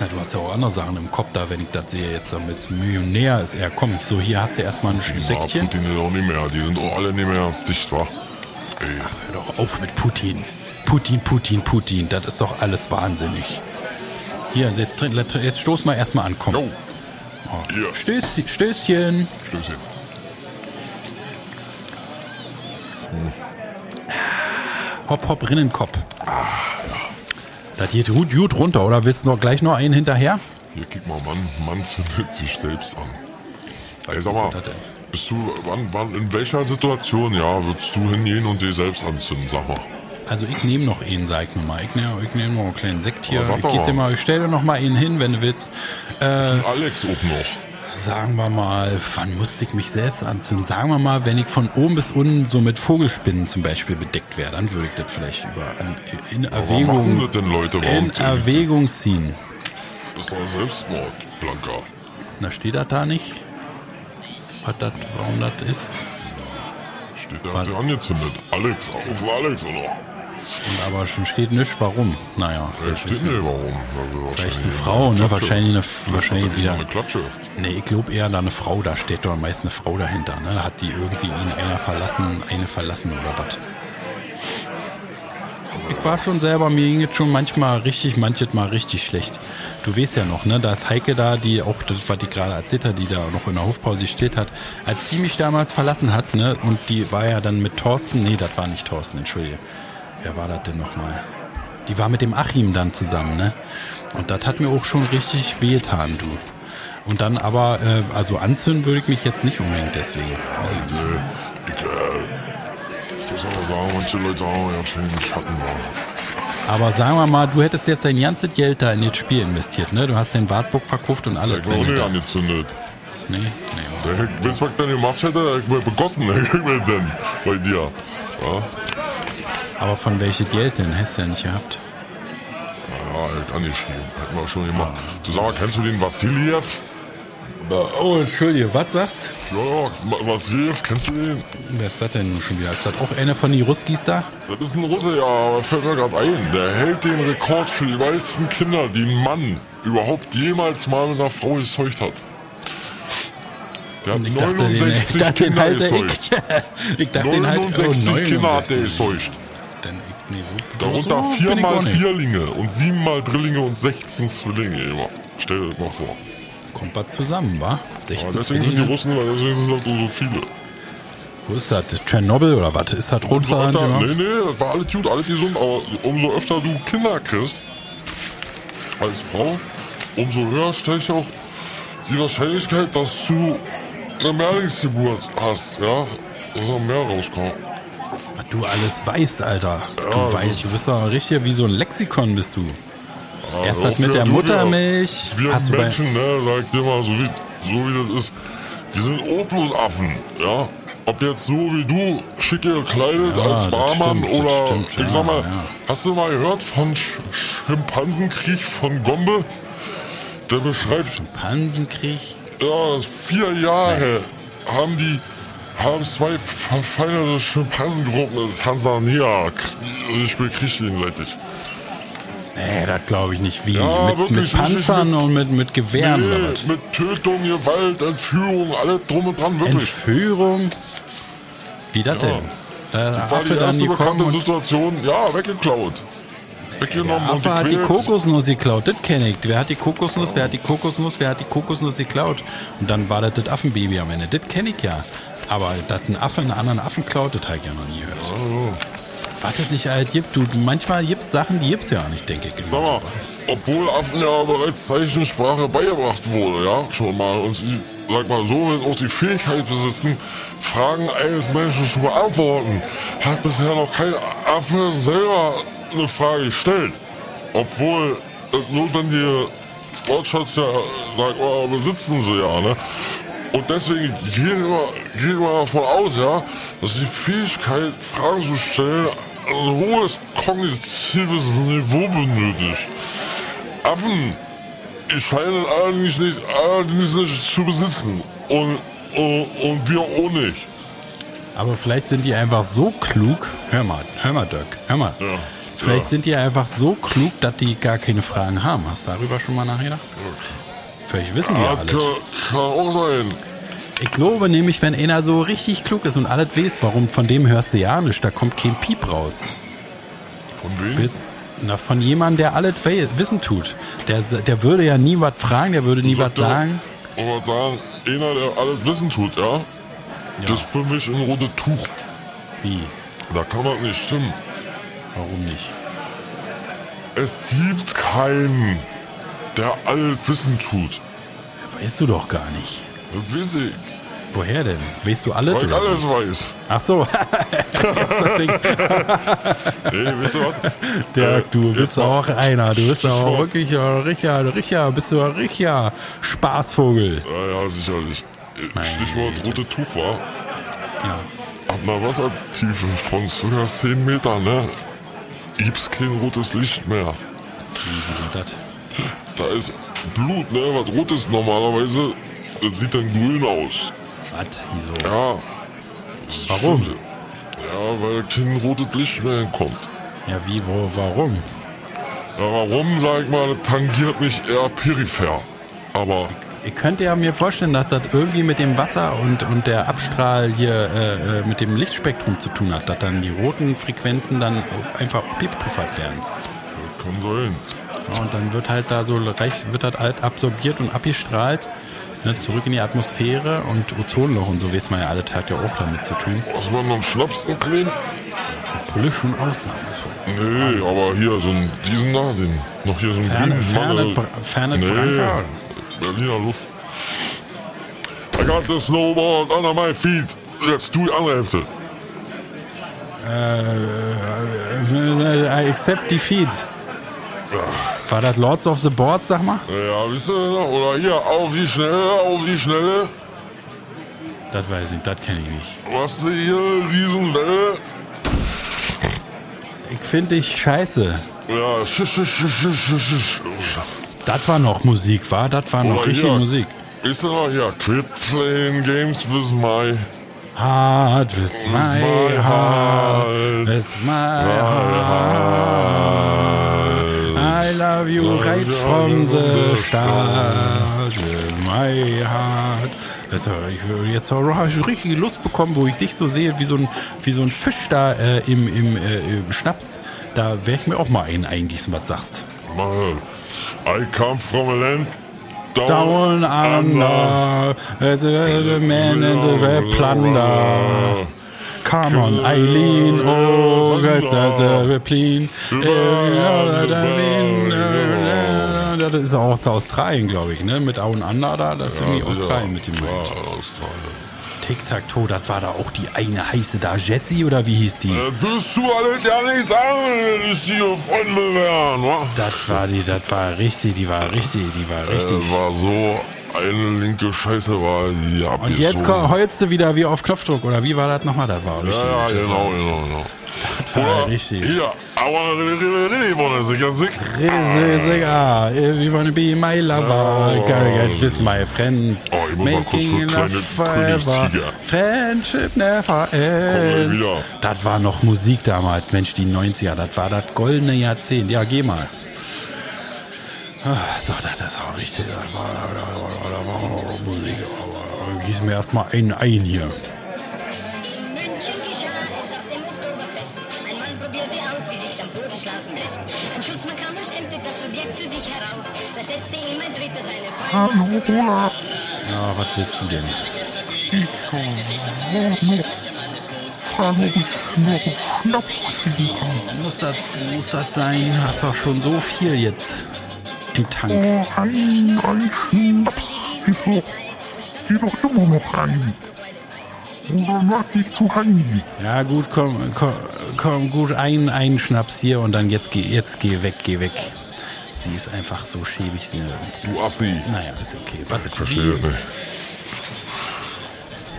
Na, du hast ja auch andere Sachen im Kopf da, wenn ich das sehe jetzt damit Millionär ist er. Komm, so hier hast du erstmal ein Ja, Säckchen. Putin ist auch nicht mehr. Die sind auch alle nicht mehr ganz dicht, wa? Ey, Hör doch auf mit Putin. Putin, Putin, Putin. Das ist doch alles wahnsinnig. Hier, jetzt, jetzt stoß mal erstmal an, komm. jo, Oh. Hier. Stöß, Stößchen. Stößchen. Hopp, hopp, Rinnenkopf. Ah, ja. Das geht gut, gut runter, oder willst du noch gleich noch einen hinterher? Hier, guck mal, Mann, Mann zündet sich selbst an. Ey, sag mal, bist du, wann, wann, in welcher Situation, ja, würdest du hingehen und dir selbst anzünden, sag mal. Also ich nehme noch einen, sag mir mal. Ich nehme ich nehm noch einen kleinen Sekt hier. Ich, dir mal. ich stell dir noch mal einen hin, wenn du willst. Äh, Alex auch noch. Sagen wir mal, wann musste ich mich selbst anzünden? Sagen wir mal, wenn ich von oben bis unten so mit Vogelspinnen zum Beispiel bedeckt wäre, dann würde ich das vielleicht über an, in machen Erwägung, das denn Leute? Warum in Erwägung ziehen. Das ist doch Selbstmord, Blanca. Na, steht das da nicht? Was das, warum das ist? Steht, der hat sich angezündet. Alex, auf Alex, oder? Und aber schon steht nichts, warum. Naja, Ja, vielleicht, steht nicht warum. Also vielleicht eine Frau, ne? Klatsche. Wahrscheinlich, eine, Vielleicht wahrscheinlich hat er wieder. Eine Klatsche. Nee, ich glaube eher da eine Frau, da steht doch meist eine Frau dahinter, ne? Da hat die irgendwie ihn einer verlassen, eine verlassen oder was. Ich war schon selber, mir ging es schon manchmal richtig, manches mal richtig schlecht. Du weißt ja noch, ne? Da ist Heike da, die auch, das, was ich gerade erzählt habe, die da noch in der Hofpause steht hat, als die mich damals verlassen hat, ne? Und die war ja dann mit Thorsten, nee, das war nicht Thorsten, entschuldige. Wer war das denn nochmal? Die war mit dem Achim dann zusammen, ne? Und das hat mir auch schon richtig wehgetan, du. Und dann aber, äh, also anzünden würde ich mich jetzt nicht unbedingt deswegen. Also, Nee, ich, äh, ich muss aber sagen, manche Leute haben ja schön Schatten. Aber sagen wir mal, du hättest jetzt dein ganzes Geld da in das Spiel investiert, ne? Du hast dein Wartburg verkauft und alles. Ich war auch nicht angezündet. nee, nee. Der, ich weiß, was ich dann gemacht hätte, ich wäre begossen, ich mir denn bei dir. Ja, Aber von welchem Geld denn? Hast du ja nicht gehabt. ja ich angeschrieben. Hätten wir schon gemacht. Du sag mal, kennst du den Vassiliev? Oh, entschuldige, was sagst Ja, ja, Vassiliev, kennst du den? Wer ist das denn schon wieder? Ist das auch einer von die Ruskis da? Das ist ein Russe, ja, aber fällt mir gerade ein. Der hält den Rekord für die meisten Kinder, die ein Mann überhaupt jemals mal mit einer Frau gezeugt hat. Der hat Ich dachte, den, 69 ich dachte, den Kinder gezeugt. ich dachte, den halt, 69 Kinder hat der gezeugt. Ich, nee, so, Darunter so ich viermal. Vierlinge und siebenmal Drillinge und 16 Zwillinge immer. Stell dir das mal vor. Kommt was zusammen, wa? 16 Aber deswegen sind die Zwillinge. Russen, deswegen sind es halt so viele. Wo ist das? Tschernobyl oder was? Ist das Russland? öfter, nee, nee, das war alles gut, alles gesund, aber umso öfter du Kinder kriegst, als Frau, umso höher steigt auch die Wahrscheinlichkeit, dass du eine Mehrlingsgeburt hast, ja? Dass da mehr rauskommt. Du alles weißt, Alter. du weißt, ist- du bist doch richtig wie so ein Lexikon bist du. Erst Ja, das mit für- der Muttermilch. Wir, Hast Menschen, ne, sag dir mal, so wie, so wie das ist, wir sind auch bloß Affen, ja? Ob jetzt so wie du, schick gekleidet Ja, als Barmann stimmt, oder, stimmt, ich ja, sag mal, ja. hast du mal gehört von Sch Schimpansenkrieg von Gombe? Der beschreibt, Pansenkrieg. ja, vier Jahre haben die, haben zwei verfeindete Schimpansengruppen in Tansania, k- ich Krieg gegenseitig. Nee, das glaube ich nicht. Wie? Ja, mit, wirklich, mit Panzern mit- und mit, mit Gewehren Nee, mit Tötung, Gewalt, Entführung, alles drum und dran, wirklich. Entführung? Wie das Ja. denn? Da Das war die Affe dann erste bekannte und Situation, ja, weggeklaut. Weggenommen der und Affe hat die. Kokosnuss geklaut. Das kenne ich. Wer hat die Kokosnuss? Wer hat die Kokosnuss? Wer hat die Kokosnuss geklaut? Und dann war das das Affenbaby am Ende. Das kenne ich ja. Aber dass ein Affe einen anderen Affen klaut, das habe ich ja noch nie gehört. Was das nicht alt gibt, du, manchmal gibt's Sachen, die gibt's ja nicht, denke ich. Sag mal, obwohl Affen ja bereits Zeichensprache beigebracht wurde, ja, schon mal, und sie, sag mal so, wenn auch die Fähigkeit besitzen, Fragen eines Menschen zu beantworten, hat bisher noch kein Affe selber eine Frage gestellt. Obwohl das notwendige Wortschatz ja, sag mal, besitzen sie ja, ne? Und deswegen gehen wir, gehen wir davon aus, ja, dass die Fähigkeit, Fragen zu stellen, ein hohes kognitives Niveau benötigt. Affen scheinen allerdings nicht, allerdings nicht zu besitzen. Und, und, und wir auch nicht. Aber vielleicht sind die einfach so klug. Hör mal, hör mal, Dirk, hör mal. Ja. Vielleicht ja. sind die einfach so klug, dass die gar keine Fragen haben. Hast du darüber schon mal nachgedacht? Vielleicht wissen die ja Ja, alles. kann, auch sein. Ich glaube nämlich, wenn einer so richtig klug ist und alles weiß, warum, von dem hörst du ja nicht, da kommt kein Piep raus. Von wem? Weiß- Na, von jemandem, der alles wissen tut. Der, der würde ja nie was fragen, der würde nie was sagen. Und was sagen, einer, der alles wissen tut, ja? Das ist für mich ein rotes Tuch. Wie? Da kann man nicht stimmen. Warum nicht? Es gibt keinen, der alles wissen tut. Weißt du doch gar nicht. Das weiß ich, Woher denn? Weißt du alles? weil ich alles wie? weiß. Ach so. Ding. Ey, weißt du was? Dirk, du Äh, bist auch einer. Du bist auch wirklich ein richtiger, richtiger, bist du ein richtiger Spaßvogel. Ja, ja, sicherlich. Äh, Meine Stichwort Güte. rote war. Ja. Ab einer Wassertiefe von ca. 10 Metern, ne? Gibt's kein rotes Licht mehr. Wieso das? Da ist Blut, ne? Was rot ist normalerweise, das sieht dann grün aus. Was? Wieso? Ja. Warum? Ja, weil kein rotes Licht mehr kommt. Ja, wie, wo, warum? Ja, warum, sag ich mal, tangiert mich eher peripher. Aber Ich könnte ja mir vorstellen, dass das irgendwie mit dem Wasser und, und der Abstrahl hier äh, äh, mit dem Lichtspektrum zu tun hat, dass dann die roten Frequenzen dann einfach abgepuffert werden. das kann sein. Ja, und dann wird halt da so reich, wird halt absorbiert und abgestrahlt, ne, zurück in die Atmosphäre und Ozonloch und so weiß man ja alle Tag ja auch damit zu tun. Was man noch Schnaps noch kriegen? Pulle schon aus. Nee, aber hier so ein, diesen da, den, noch hier so ein Ferne, grünen ferne, Mann. Bra- ferne nee, Branca. Berliner Luft. I got the snowboard under my feet. Jetzt du die andere Hälfte. Äh, I accept defeat. War das Lords of the Board, sag mal? Ja, wisst ihr noch? Oder hier, auf die Schnelle, auf die Schnelle. Das weiß ich nicht, das kenne ich nicht. Was hier, Riesenwelle. Ich finde dich scheiße. Ja, sch, sch, sch, sch, sch, sch. Das war noch Musik, war? Das war noch Oder richtige hier, Musik. Ist er noch hier? Quit playing games with my Heart with my my heart. with my heart. You right from the start with my heart. Also, ich, jetzt habe ich richtig Lust bekommen, wo ich dich so sehe, wie so ein, wie so ein Fisch da äh, im, im, äh, im Schnaps. Da wäre ich mir auch mal einen eingießen, was sagst. I come from a land Down under, as a man in the plunder. Come on, Eileen, oh, the clean. Das ist aus Australien, glaube ich, ne? Mit Down Under da, das ist irgendwie Australien mit dem Ja, Moment. Tic-Tac-Toe, das war da auch die eine heiße da, Jessie oder wie hieß die? Äh, Willst du alles ja nicht sagen, ich hier Freunde werden, wa? Das war die, das war richtig, die war richtig, die war richtig. Äh, war so eine linke Scheiße, war die Und abgesogen. jetzt komm, heulst du wieder wie auf Knopfdruck, oder wie war das nochmal? Das war richtig. Ja, ja, das genau, genau, genau. war Oder richtig. I wanna really, wanna sicher sick. Really sing, if you wanna be my lover, Oh. get with my friends. Oh, ich muss mal kurz für kleine. Königstiger. Friendship never ends. Das war noch Musik damals, Mensch, die 90er, das war das goldene Jahrzehnt. Ja, geh mal. Ah, So, das das war richtig, das war, das war, das war Musik. Aber Gieß mir erstmal einen ein hier. In München geschah es auf dem Oktoberfest. Ein Mann probierte aus, wie sich's am Boden schlafen lässt. Ein Schutzmann kam und stemmte das Subjekt zu sich herauf. Da setzte ihm ein Dritter seine Freunde. Hallo Olaf, Ja, was willst du denn? ich kann. Muss das, muss das sein? Hast doch schon so viel jetzt im Tank. Oh, ein, ein Schnaps ist doch, geht doch immer noch rein. Oder mag ich zu Heini? Ja, gut, komm, komm, komm gut, ein, ein Schnaps hier und dann jetzt geh, jetzt geh weg, geh weg. Sie ist einfach so schäbig. Sie, Du Assi. naja, ist okay. Was, Ich verstehe das nicht.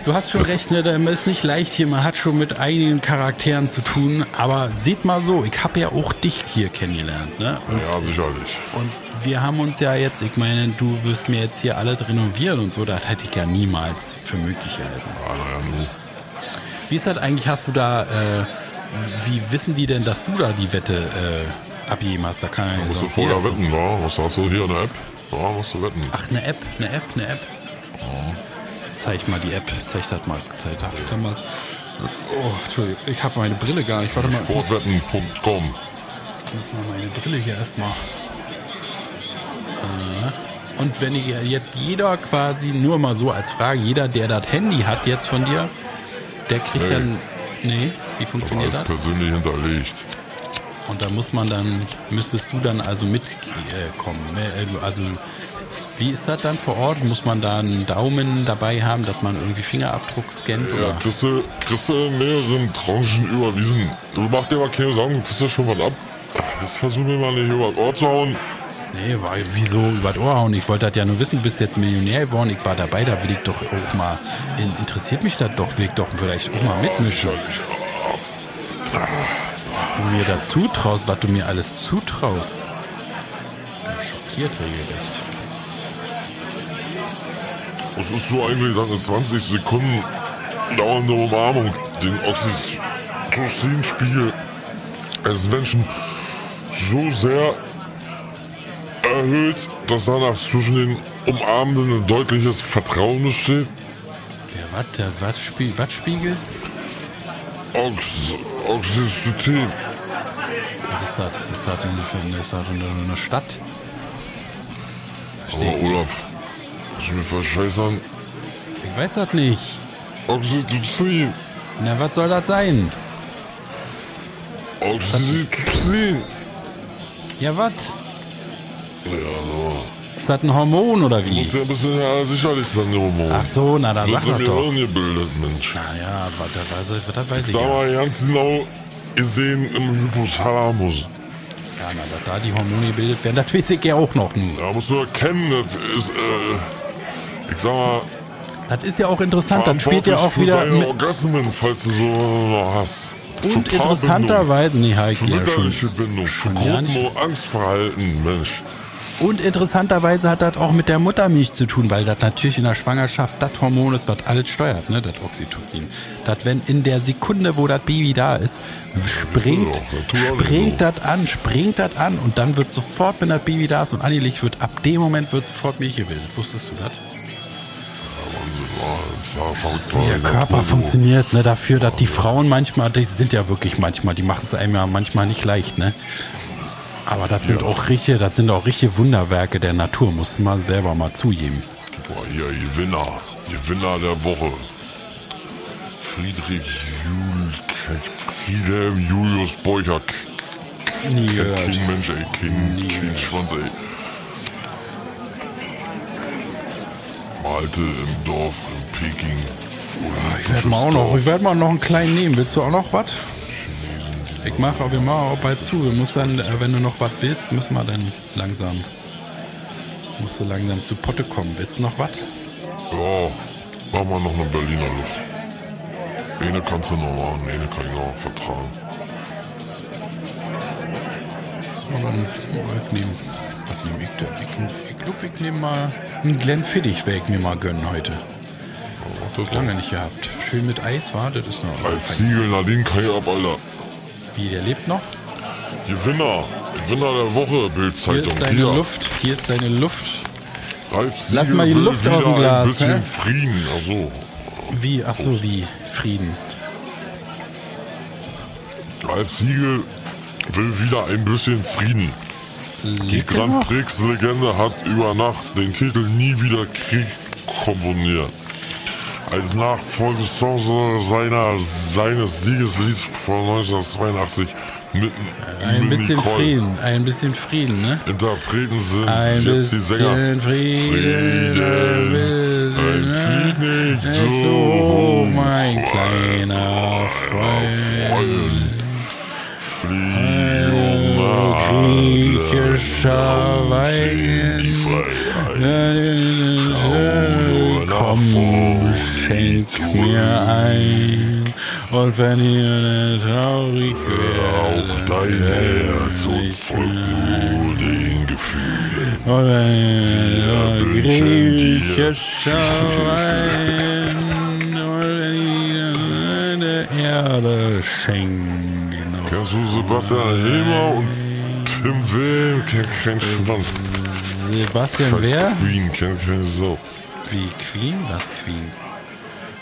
Du hast schon recht, ne? Das ist nicht leicht hier. Man hat schon mit einigen Charakteren zu tun. Aber seht mal so, ich habe ja auch dich hier kennengelernt, ne? Und, Ja, sicherlich. und wir haben uns ja jetzt, ich meine, du wirst mir jetzt hier alle renovieren und so. Das hätte ich ja niemals für möglich gehalten. Ah, naja, nu. Wie ist das eigentlich? Hast du da, äh, wie wissen die denn, dass du da die Wette äh, abgegeben hast? Da kann ja Da musst du vorher wetten, wa? Was hast du hier, eine App? Ja, musst du wetten. Ach, eine App, eine App, eine App. Zeig mal die App, zeig das mal. Zeig das. Kann man, oh, Entschuldigung, ich habe meine Brille gar nicht. Warte mal, ich muss, Sportwetten.com. muss mal meine Brille hier erstmal. Äh, und wenn ich jetzt jeder quasi, nur mal so als Frage, jeder, der das Handy hat jetzt von dir, der kriegt Nee. dann. Nee, wie funktioniert das? persönlich hinterlegt. Und da muss man dann, müsstest du dann also mitkommen. Äh, äh, also wie ist das dann vor Ort? Muss man da einen Daumen dabei haben, dass man irgendwie Fingerabdruck scannt? Ja, Oder? kriegst du, kriegst du in mehreren Tranchen überwiesen. Du mach dir mal keine Sorgen, du kriegst ja schon was ab. Jetzt versuch mir mal nicht über das Ohr zu hauen. Nee, war, wieso über das Ohr hauen? Ich wollte das ja nur wissen, du bist jetzt Millionär geworden. Ich war dabei, da will ich doch auch mal, in, interessiert mich das doch, will ich doch vielleicht auch mal mitmischen. Sicherlich. Du mir da zutraust, was du mir alles zutraust. Bin schockiert regelrecht. Was ist so eigentlich in 20 Sekunden dauernde Umarmung, den Oxytocin-Spiegel es Menschen so sehr erhöht, dass danach zwischen den Umarmenden ein deutliches Vertrauen besteht? Der was? Der Wattspie Wattspiegel? Ox Oxytocin. Was ist das? Ist das eine, für- ist das eine, eine Stadt? Aber Olaf, kannst du mir verscheißern? Ich weiß das nicht. Oxytocin. Na, was soll das sein? Oxytocin. Ja, was? Ja, so. Ist das ein Hormon oder wie? Muss ja ein bisschen ja, sicherlich sein, der Hormon. Ach so, na, da Wird sag das doch. Gehirn gebildet, Mensch. Naja, was, das weiß ich, das weiß ich Sag ja. mal ganz genau gesehen im Hypothalamus. Ja, na, dass da die Hormone gebildet werden, das weiß ich ja auch noch nie. Da musst du erkennen, das ist, äh, ich sag mal, Das ist ja auch interessant, dann spielt ja auch wieder deine Orgasmen, falls du so hast. Und interessanterweise, nee, Heike, Für ja schon, mütterliche Bindung, für. Gruppen- Angstverhalten, Mensch. Und interessanterweise hat das auch mit der Muttermilch zu tun, weil das natürlich in der Schwangerschaft das Hormon ist, was alles steuert, ne, das Oxytocin. Das, wenn in der Sekunde, wo das Baby da ist, springt, springt das an, springt das an und dann wird sofort, wenn das Baby da ist und angelegt wird, ab dem Moment wird sofort Milch gebildet. Wusstest du das? War, Körper funktioniert, ne, dafür, dass die Frauen manchmal, die sind ja wirklich manchmal, die machen es einem ja manchmal nicht leicht, ne. Aber das sind auch richtige, das sind auch richtige Wunderwerke der Natur, muss man selber mal zugeben. Boah, hier, Gewinner. Gewinner der Woche. Friedrich Jul... Friedhelm Julius Beucher. K- Nie Kein gehört. Kind, Mensch, ey. Kind Schwanz, ey. Malte im Dorf in Peking. Ich werde mal auch noch, ich werde mal noch einen kleinen nehmen. Willst du auch noch was? Ich mache, wir machen auch bald zu. Wir müssen dann, äh, wenn du noch was willst, müssen wir dann langsam, musst du langsam zu Potte kommen. Willst du noch was? Ja, mach mal noch eine Berliner Luft. Eine kannst du noch machen, eine kann ich noch vertragen. Und dann, oh, ich nehme, was nehme ich denn? Ich, ich nehme mal einen Glenn Fiddich, werde ich mir mal gönnen heute. Das Lange doch. nicht gehabt. Schön mit Eis war, das ist noch. Ralf Siegel, Nadine kann ich ab, Alter. Wie, der lebt noch? Gewinner. Gewinner der Woche, Hier Bildzeitung. ist deine Luft, hier ist deine Luft. Ralf Siegel Lass mal die will Luft wieder aus dem Glas, ein bisschen hä? Frieden. Also, Wie, ach so, wie? Frieden. Ralf Siegel will wieder ein bisschen Frieden. Die Grand? Prix-Legende hat über Nacht den Titel Nie wieder Krieg komponiert. Als Nachfolgesong seiner, seines Siegeslieds von 1982 mitten Ein in bisschen Nicole. Frieden, ein bisschen Frieden, ne? Interpreten sind Ein jetzt die Sänger. bisschen Frieden, Frieden, ein Frieden nicht so so, hoch, mein kleiner Freund. Freund. Flieh griechischer Wein. Nach Komm, schenk mir ein. Und wenn ihr traurig werdet, Auf dein Herz und folg nur den Gefühlen. Und wenn ihr griechischer Wein und wenn ihr Erde schenken. Kennst du Sebastian Hilmer und Tim Wilm? Kennt kein Schwanz. Sebastian Scheiß wer? Queen, kennt keine Sau. Wie Queen? Was Queen?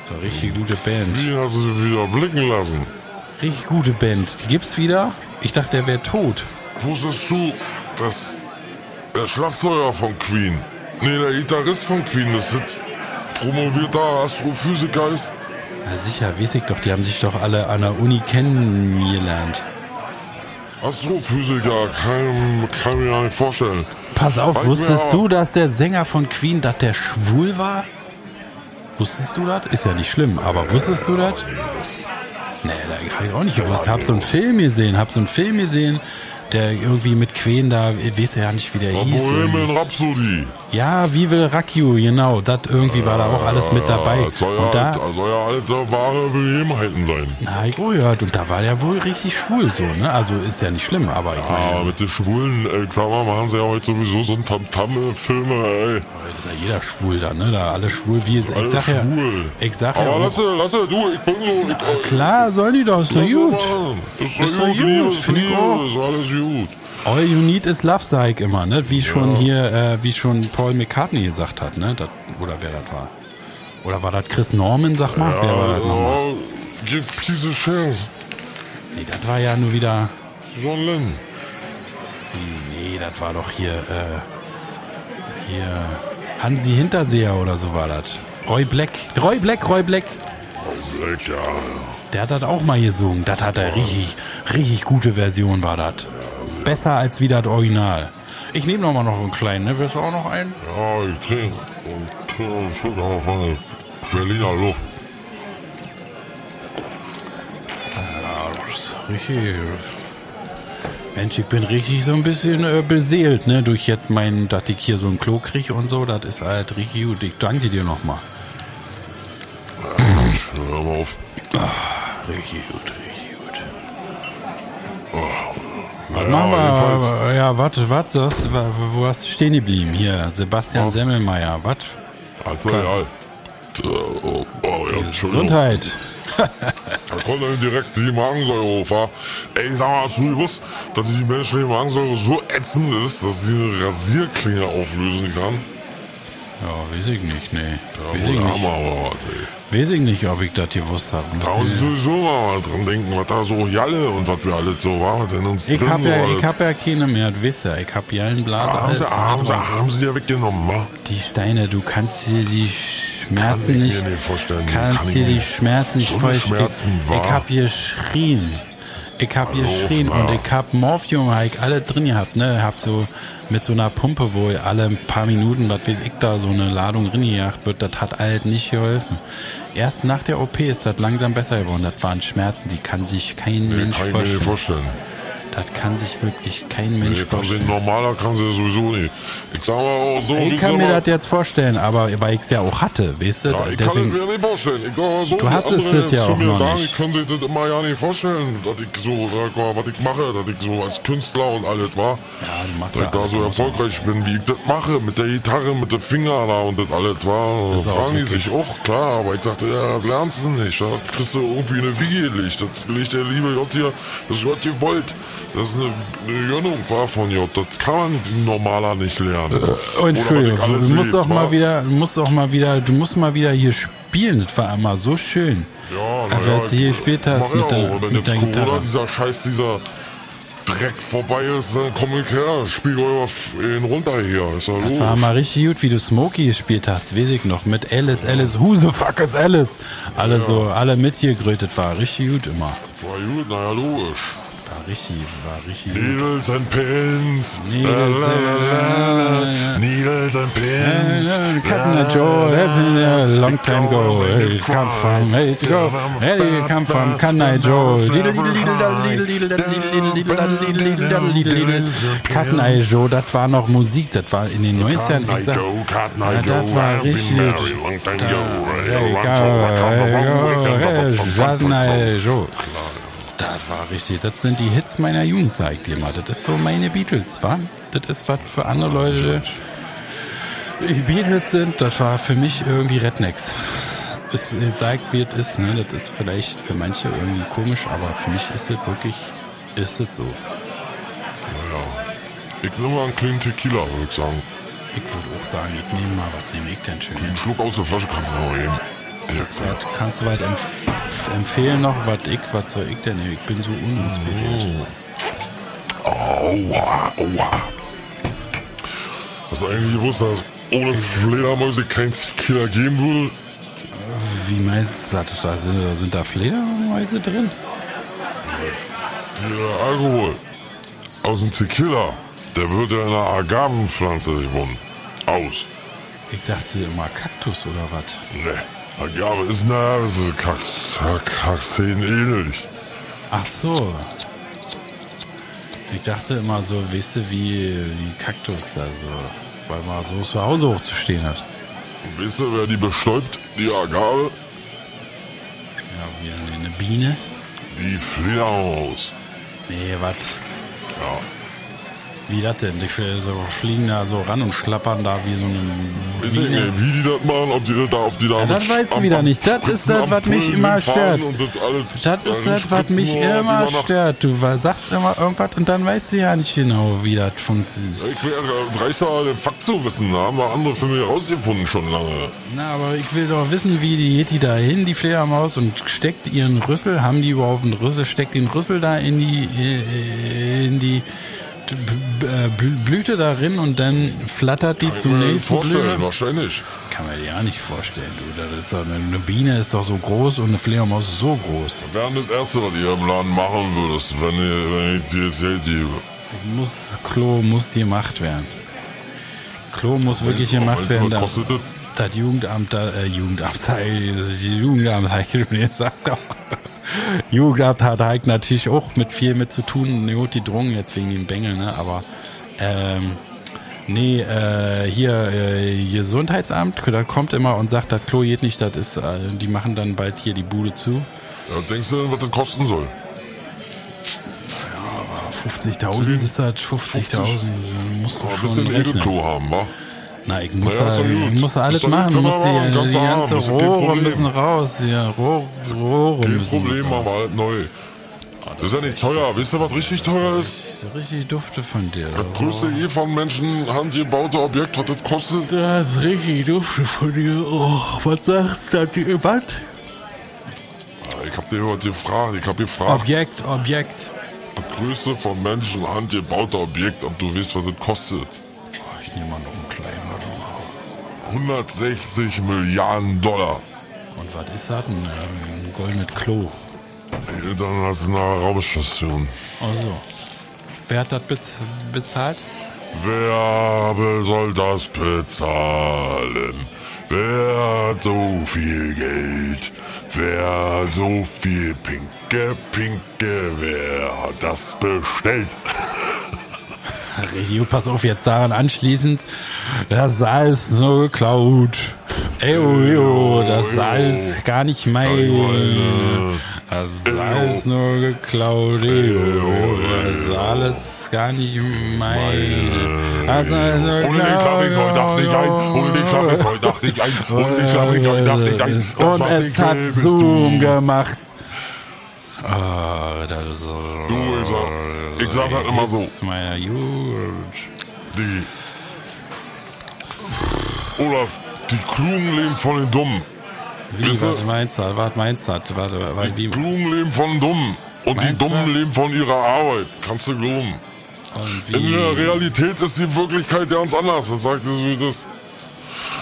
So richtig gute Band. Queen hat sie wieder blicken lassen. Richtig gute Band. Die gibt's wieder? Ich dachte, der wäre tot. Wusstest du, dass der Schlagzeuger von Queen, nee, der Gitarrist von Queen, das ist promovierter Astrophysiker ist? Na sicher, weiß ich doch. Die haben sich doch alle an der Uni kennengelernt. Astrophysiker, kann, kann mir ja nicht vorstellen. Pass auf, Weil wusstest du, dass der Sänger von Queen, dass der schwul war? Wusstest du das? Ist ja nicht schlimm, aber wusstest du das? Nee, da hab ich auch nicht gewusst. Hab so einen Film gesehen, hab so einen Film gesehen, der irgendwie mit Queen da, ich weiß ja nicht, wie der hieß. Bohemian Rhapsody. Ja, wie will Rakio, genau. Das irgendwie war da auch alles mit dabei. Das soll, Und ja, da, soll ja alles äh, wahre Begebenheiten sein. na, ich gehört, und da war der wohl richtig schwul so, ne? Also ist ja nicht schlimm, aber ich meine, mit den Schwulen, äh, ich sag mal, machen sie ja heute sowieso so ein Tamtam-Filme, ey. das ist ja jeder schwul da, ne? Da alle schwul, wie es, ich Alle sag ja, schwul. ich sag ja Aber lasse, lasse, du, ich bin so, ich, äh, klar sollen die doch, ist doch gut. Ist doch gut, gut, Liebe, ist find ich Liebe, auch. ist alles gut. All you need is love, sag ich immer, ne? Wie schon hier, äh, wie schon Paul McCartney gesagt hat, ne? Das, oder wer das war. Oder war das Chris Norman, sag mal? wer war Ja, das nochmal? oh, give peace a chance. Nee, das war ja nur wieder. John Lennon. Nee, das war doch hier, äh, hier, Hansi Hinterseher oder so war das. Roy Black. Roy Black, Roy Black. Black, ja. Der hat das auch mal gesungen. Das hat er richtig, richtig gute Version war das. Besser als wie das Original. Ich nehme noch mal noch einen kleinen, ne? Willst du auch noch einen? Ja, ich trinke und trinke einen Schluck auf meine Berliner Luft. Ja, das ist richtig. Mensch, ich bin richtig so ein bisschen äh, beseelt, ne? Durch jetzt meinen, dass ich hier so ein Klo kriege und so. Das ist halt richtig gut. Ich danke dir nochmal. Hör mal auf. Richtig gut, richtig gut. Naja, Machen jedenfalls. wir, ja, warte, warte, was, wo hast du stehen geblieben? Hier, Sebastian Semmelmeier, was? Achso, ja. Oh, oh, ja. Gesundheit. Da kommt dann direkt die Magensäure hoch? Ey, sag mal, hast du gewusst, dass die menschliche Magensäure so ätzend ist, dass sie eine Rasierklinge auflösen kann? Ja, weiß ich nicht, nee. Da weiß, ich nicht. Aber was, ey. weiß ich nicht, ob ich das gewusst habe. Da muss ich sowieso mal dran denken, was da so Jalle und was wir alles so war, was in uns Ich drin hab ja, ich hab ja keine mehr, weißt ja, ich hab ja einen Blatt. Ah, haben, sie, haben, sie, aber haben sie ja weggenommen, wa? Die Steine, du kannst dir die Schmerzen Kann ich nicht, nicht vorstellen. kannst Kann ich dir die. Schmerzen nicht So vorstellen. Schmerzen, Ich wa? hab geschrien. Ich hab Hallo, geschrien na. und ich hab Morphium, hab ich alle drin gehabt, ne? Hab so mit so einer Pumpe, wo alle ein paar Minuten, was weiß ich da, so eine Ladung reingejagt wird, das hat halt nicht geholfen. Erst nach der OP ist das langsam besser geworden. Das waren Schmerzen, die kann sich kein Mensch Kann ich mir nicht vorstellen. Das kann sich wirklich kein Mensch Nee, vorstellen. normaler kann sie sowieso nicht. Ich sag mal auch so, Ich kann mir das jetzt vorstellen, aber weil ich es ja auch hatte, weißt du? Ja, ich kann es Deswegen, mir nicht vorstellen. Ich sag mal so, Du hattest das ja auch mir noch sagen, nicht. ich kann sich das immer ja nicht vorstellen, dass ich so, mal, was ich mache, dass ich so als Künstler und alles war. ja, du machst Dass ja ich da so erfolgreich bin, wie ich das mache, mit der Gitarre, mit den Fingern da und das alles war. auch fragen die sich auch, klar, aber ich dachte, ja, das lernst du nicht. Da kriegst du irgendwie eine Wiege gelegt. Das legt der liebe Gott hier, das Gott gewollt. Das ist eine, eine Gönnung war von Gott. Das kann man normaler nicht lernen. Oh, Entschuldigung, du musst auch mal wieder, du musst auch mal wieder, du musst mal wieder hier spielen. Das war immer so schön. Ja, Also ja, als du hier gespielt hast mit ja der- auch. Wenn mit jetzt Corona, Gitarre. dieser Scheiß, dieser Dreck vorbei ist, dann komm ich her, spiel euer ihn runter hier. Ist ja Das war mal richtig gut, wie du Smokey gespielt hast, weiß ich noch. Mit Alice, Alice, who the fuck is Alice? Alle so, alle mitgegrötet war richtig gut immer. War gut, naja, logisch. Richtig, war richtig. Needles and Pins. Needles and- Needles and Pins. Cutting a Joe, a long time ago. Come from, hey, go. Hey, come from, can I Joe? Cotton Eye Joe, das war noch Musik, das war in den 90ern. Ich sag, ja, das war richtig Cotton Eye Joe. Das war richtig, das sind die Hits meiner Jugend, sag ich dir mal. Das ist so meine Beatles, wa? Das ist was für andere Leute. Die Beatles sind, das war für mich irgendwie Rednecks. Es sagt, wie es ist, ne? Das ist vielleicht für manche irgendwie komisch, aber für mich ist es wirklich, ist es so. Ich nehme mal einen kleinen Tequila, würde ich sagen. Ich würde auch sagen, ich nehme mal, was nehme ich denn schön? Einen Schluck aus der Flasche kannst du noch eben. Was kannst du weit empf empfehlen noch, was ich, was soll ich denn? Ich bin so uninspiriert. Aua, aua. Hast du eigentlich gewusst, dass ohne Fledermäuse kein Tequila geben würde? Wie meinst du das? Da sind, da sind da Fledermäuse drin? Der Alkohol aus dem Tequila, der wird ja in einer Agavenpflanze gewonnen. Aus. Ich dachte immer Kaktus oder was? Ne. Agave ist na, das ist Kax, Kaxen ähnlich. Ach so. Ich dachte immer so, weißt du, wie, wie Kaktus da so, weil man so zu Hause hochzustehen hat. Und weißt du, wer die bestäubt, die Agave? Ja, wie eine Biene. Die Fledermaus. Nee, was? Ja. Wie das denn? Die so fliegen da so ran und schlappern da wie so Weiß ich nicht, wie die das machen, ob die da, ob die da Ja, das weißt du wieder nicht. Das ist das, was mich immer stört. Das, ist äh, das, was mich immer stört. Du sagst immer irgendwas und dann weißt du ja nicht genau, wie das funktioniert. Ich reicht da den Fakt zu wissen, da haben wir andere für mich rausgefunden schon lange. Na, aber ich will doch wissen, wie die geht die da hin, die Fledermaus, und steckt ihren Rüssel, haben die überhaupt einen Rüssel, steckt den Rüssel da in die, äh, in die Blüte darin und dann flattert die Kann ich zum mir nächsten vorstellen, Blüte. wahrscheinlich. Kann man ja nicht vorstellen, du. Das eine, Biene ist doch so groß und eine Fledermaus ist so groß. Wäre das Erste, was ihr im Laden machen würdest, wenn, ihr, wenn ich dir das Geld gebe. Muss, Klo muss gemacht werden. Klo muss wirklich gemacht werden. was kostet das? Das Jugendamt, da- äh, Jugendamt, das Jugendamt, habe ich schon gesagt. Jugendamt hat halt natürlich auch mit viel mit zu tun. Ne, gut, die Drogen jetzt wegen den Bengel, ne? Aber ähm, nee, äh, hier äh, Gesundheitsamt, das kommt immer und sagt, das Klo geht nicht, das ist, äh, die machen dann bald hier die Bude zu. Ja, denkst du was das kosten soll? 50.000 ist das, 50.000, musst du Aber ein schon bisschen rechnen. Edelklo haben, wa? Na, ich muss, ist da, ich muss da alles machen, muss die, machen, die haben, ganze kein Rohre Problem. müssen raus, ja, Rohr, Rohre Kein müssen Problem, raus. aber halt neu. Das ist ja nicht teuer. Wisst ihr, was richtig teuer ist? Das ist richtig dufte von dir. Das größte je von Menschen handgebaute Objekt, was das kostet? Das ist richtig dufte von dir. Oh, was sagst du? Was? Ja, Ich hab dir heute gefragt, ich hab gefragt, Objekt, Objekt. das größte von Menschen handgebaute Objekt, ob du weißt, was das kostet. Oh, ich nehme mal noch 160 Milliarden Dollar. Und was ist das? Ein, äh, ein goldenes Klo. Internationale Raumstation. Also. Wer hat das bez bezahlt? Wer soll das bezahlen? Wer hat so viel Geld? Wer hat so viel Pinke, Pinke? Wer hat das bestellt? Richtig gut, pass auf, jetzt daran anschließend. Das ist alles nur geklaut. Ey, oh, oh, das ist alles gar nicht mein. Das ist alles nur geklaut. ey, oh, oh, Das ist alles gar nicht mein. Ist alles nur Ohne den heute Nacht nicht ein. Ohne den heute Nacht nicht ein. Ohne den heute Nacht nicht ein. Das, Und es hat Zoom gemacht. Ah, das ist so. Du, ich sag- ich sag halt immer so. Meiner Jugend. Die. Olaf, die Klugen leben von den Dummen. Wie, du? was meinst du? Was meinst du? Warte, warte, Die Klugen leben von den Dummen. Und die Meinst du? Dummen leben von ihrer Arbeit. Kannst du glauben. In der Realität ist die Wirklichkeit ganz anders. Das sagt es, wie das ist.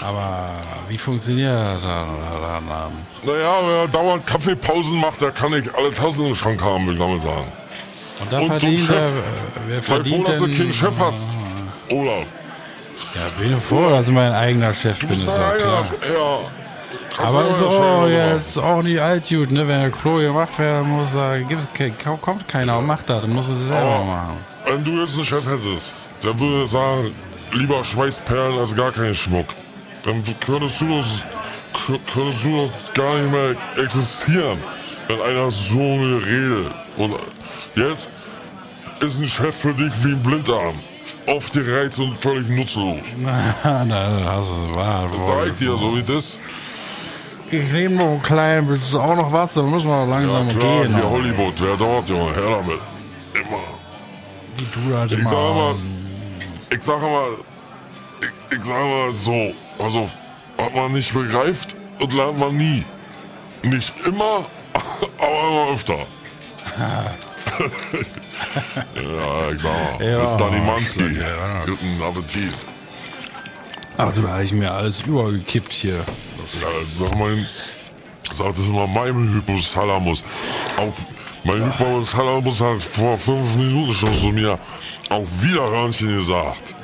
Aber wie funktioniert das? Naja, wer dauernd Kaffeepausen macht, der kann nicht alle Tassen im Schrank haben, will ich damit sagen. Und da Und so verdient Chef. er, wer Sei froh, dass du keinen Chef hast. Olaf. Ja, bin froh, dass ich mein eigener Chef Du bin, bist ist ja ja einer. klar. Ja. Aber ist ja auch jetzt auch nicht alt gut, ne? Wenn der Klo gemacht werden muss, da kommt keiner und macht das, dann muss es selber Aber machen. wenn du jetzt einen Chef hättest, der würde sagen, lieber Schweißperlen als gar keinen Schmuck, dann könntest du das, könntest du das gar nicht mehr existieren, wenn einer so redet. Und jetzt ist ein Chef für dich wie ein Blindarm. Aufgereizt und völlig nutzlos. da hast du wahr. Sag ich dir, so wie das. Ich nehme noch einen kleinen, bis es auch noch was, dann müssen wir Ja langsam klar, gehen. hier Hollywood, wer dort, Junge, her damit. Immer. Wie du halt Ich immer. sag mal, ich sag mal, ich, ich sag mal so, also, was man nicht begreift, das lernt man nie. Nicht immer, aber immer öfter. ja, ich sag mal, Ja, bis Danny Manski. ja. Guten Appetit. Ach, du habe ich mir alles übergekippt hier. Ja, sag mal, sag das mal meinem Hypothalamus. Auch mein Hypothalamus hat vor fünf Minuten schon zu mir auf Wiederhörnchen gesagt.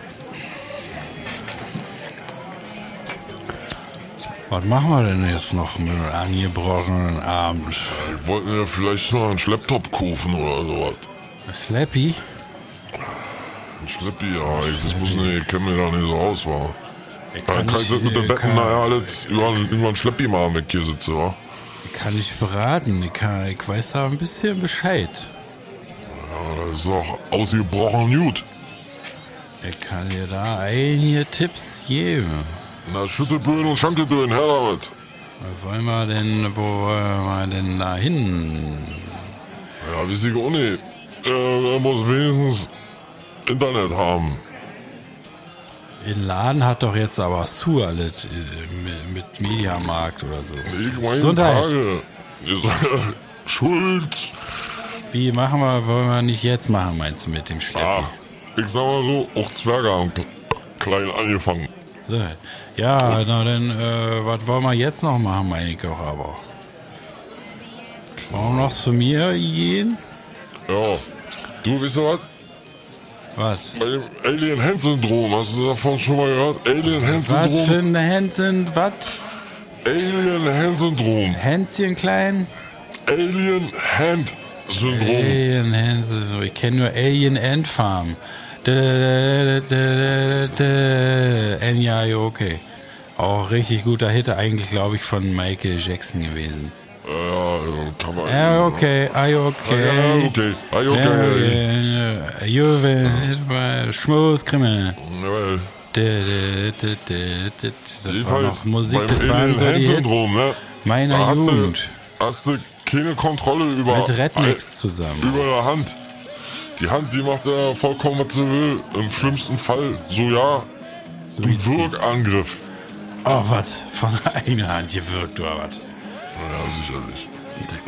Was machen wir denn jetzt noch mit einem angebrochenen Abend? Ich wollte mir vielleicht noch einen Schlepptop kaufen oder sowas. Slappy? Ein Schleppi, ja, ich, das muss nicht, ich kenne mich da nicht so aus, wa? Er Da kann ich das mit den Wetten nachher alles über, über einen Schleppi machen, wenn ich hier sitze, wa? kann ich beraten. Ich, kann, ich weiß da ein bisschen Bescheid. Ja, das ist doch ausgebrochen gut. Ich kann dir da einige Tipps geben. Na, Schüttelböen und Schankelböen, her damit. Wo wollen wir denn, wo wollen wir denn da hin? Ja, ich auch nicht. Äh, er muss wenigstens Internet haben. Den Laden hat doch jetzt aber zu alles äh, mit, mit Mediamarkt oder so. Ich meine Gesundheit. Tage. Schulz. Wie machen wir, wollen wir nicht jetzt machen, meinst du, mit dem Schleppi? Ah, ich sag mal so, auch Zwerge haben kle- klein angefangen. So. Ja, na dann, äh, was wollen wir jetzt noch machen, meine ich auch aber. Wir noch zu mir gehen? Ja. Du, weißt du was? Was? Bei dem Alien-Hand-Syndrom, hast du davon schon mal gehört? Was für ein Händchen, was? Alien-Hand-Syndrom. Händchen klein? Alien-Hand-Syndrom. Alien Händchen, so. Ich kenne nur Alien Ant Farm. Enya, okay. Auch richtig guter Hit, eigentlich glaube ich von Michael Jackson gewesen. Ja, kann man. Ja, okay, are you okay? Ja, okay. You okay? Juve, Schmutzkrimmel. Jawohl. Das war Jedenfalls noch Musik, das waren so die Hits Alien-Hand-Syndrom, ne? meiner Jugend. Du, hast du keine Kontrolle über, Mit Rednecks zusammen. über der Hand. Die Hand, die macht ja vollkommen, was sie will. Im schlimmsten Fall, so ja, ein Suizid. Wirkangriff. Oh, was? Von einer Hand gewirkt, oder was? Ja, sicherlich.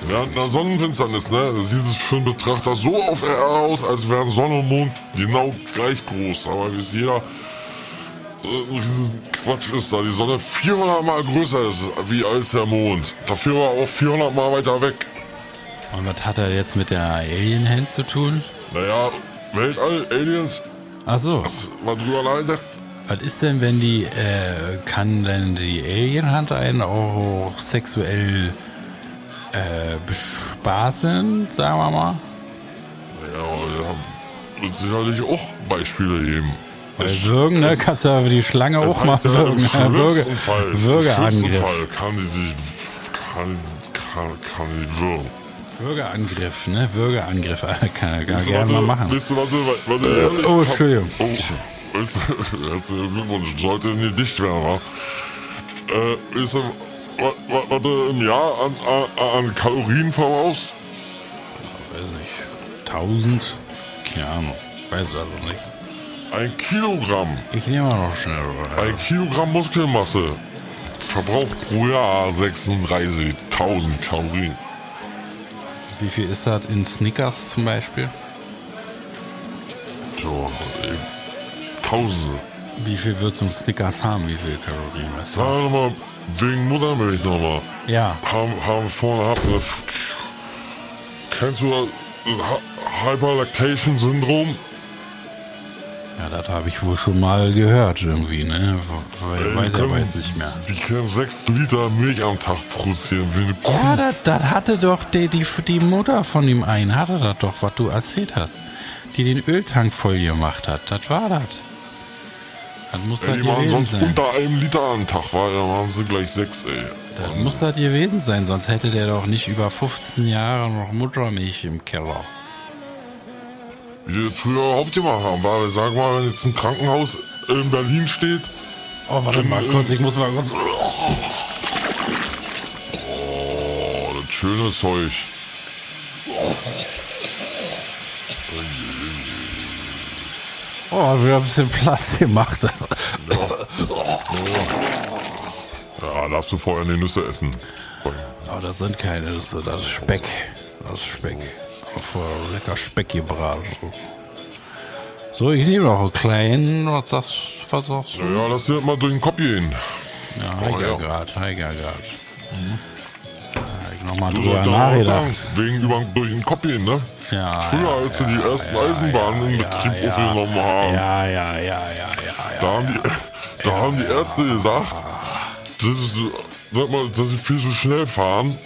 Während einer Sonnenfinsternis, ne, sieht es für einen Betrachter so auf Erde aus, als wären Sonne und Mond genau gleich groß. Aber wie es jeder so ein riesen Quatsch ist, da die Sonne 400 Mal größer ist wie als der Mond. Dafür war auch 400 Mal weiter weg. Und was hat er jetzt mit der Alien Hand zu tun? Naja, Weltall, Aliens, Ach so. das war drüber nachgedacht. Was ist denn, wenn die, äh, kann denn die Alien-Hand einen auch sexuell äh, bespaßen, sagen wir mal? Ja, ja, wird sicherlich auch Beispiele geben. Weil Es- würgen, ne, kannst du aber die Schlange auch mal ja, würgen. im ne? Würge, schlimmsten Fall, im schlimmsten Würgeangriff. Fall kann die sich, kann, kann, kann die würgen. Würgeangriff, ne? Würgeangriff. Kann er gar gerne mal warte, machen. Weißt du, warte, warte, Äh, oh, Entschuldigung. Oh, herzlichen Glückwunsch, sollte nicht dicht werden, wa? Äh, weißt du, wa- wa- was du im Jahr an, an, an Kalorien verbrauchst? Weiß nicht. 1000? Keine Ahnung. Weiß also nicht. Ein Kilogramm, Ich nehme mal noch schnell. oder? ein Kilogramm Muskelmasse verbraucht pro Jahr 36.000 Kalorien. Wie viel ist das in Snickers zum Beispiel? So, äh, Tausende. Wie viel wird ein Snickers haben? Wie viel Kalorien? Weißt du? Sag doch mal, wegen Muttermilch nochmal. Ja. Haben, haben vorne gehabt, ne? Kennst du das Hy- Hyperlactation-Syndrom? Ja, das habe ich wohl schon mal gehört irgendwie, ne? Weil, Ey, weiß aber können- jetzt nicht mehr. Die können 6 Liter Milch am Tag produzieren, wie eine Kuh. Ja, das, das hatte doch die, die, die Mutter von dem einen, hatte das doch, was du erzählt hast. Die den Öltank voll gemacht hat. Das war das. Das muss Ey, das die machen sonst sein. unter einem Liter am Tag, weil dann machen sie gleich 6, ey. Das muss das gewesen sein, sonst hätte der doch nicht über 15 Jahre noch Muttermilch im Keller. Die das früher überhaupt gemacht haben, weil, sag mal, wenn jetzt ein Krankenhaus in Berlin steht, Oh, warte mal kurz, ich muss mal kurz. oh, das schöne Zeug. Oh, wieder ein bisschen Platz gemacht. Ja, darfst du vorher eine Nüsse essen. Oh, das sind keine, ist, das ist Speck. Das ist Speck. Vor lecker Speck gebraten. So, ich nehme noch einen kleinen. Was sagst, was sagst du? Ja, lass dir mal durch den Kopf gehen. Ja, Oh, Heiger ja. grad, Heiger grad. Da hab ich nochmal Du drüber nachgedacht. sagen, wegen über, durch den Kopf gehen, ne? Ja, Früher, ja, als sie die ersten Eisenbahnen in Betrieb ja, aufgenommen haben, Ja, ja, ja, ja, ja, ja. da, haben die, da haben die Ärzte gesagt, das ist, sag mal, dass sie viel zu schnell fahren,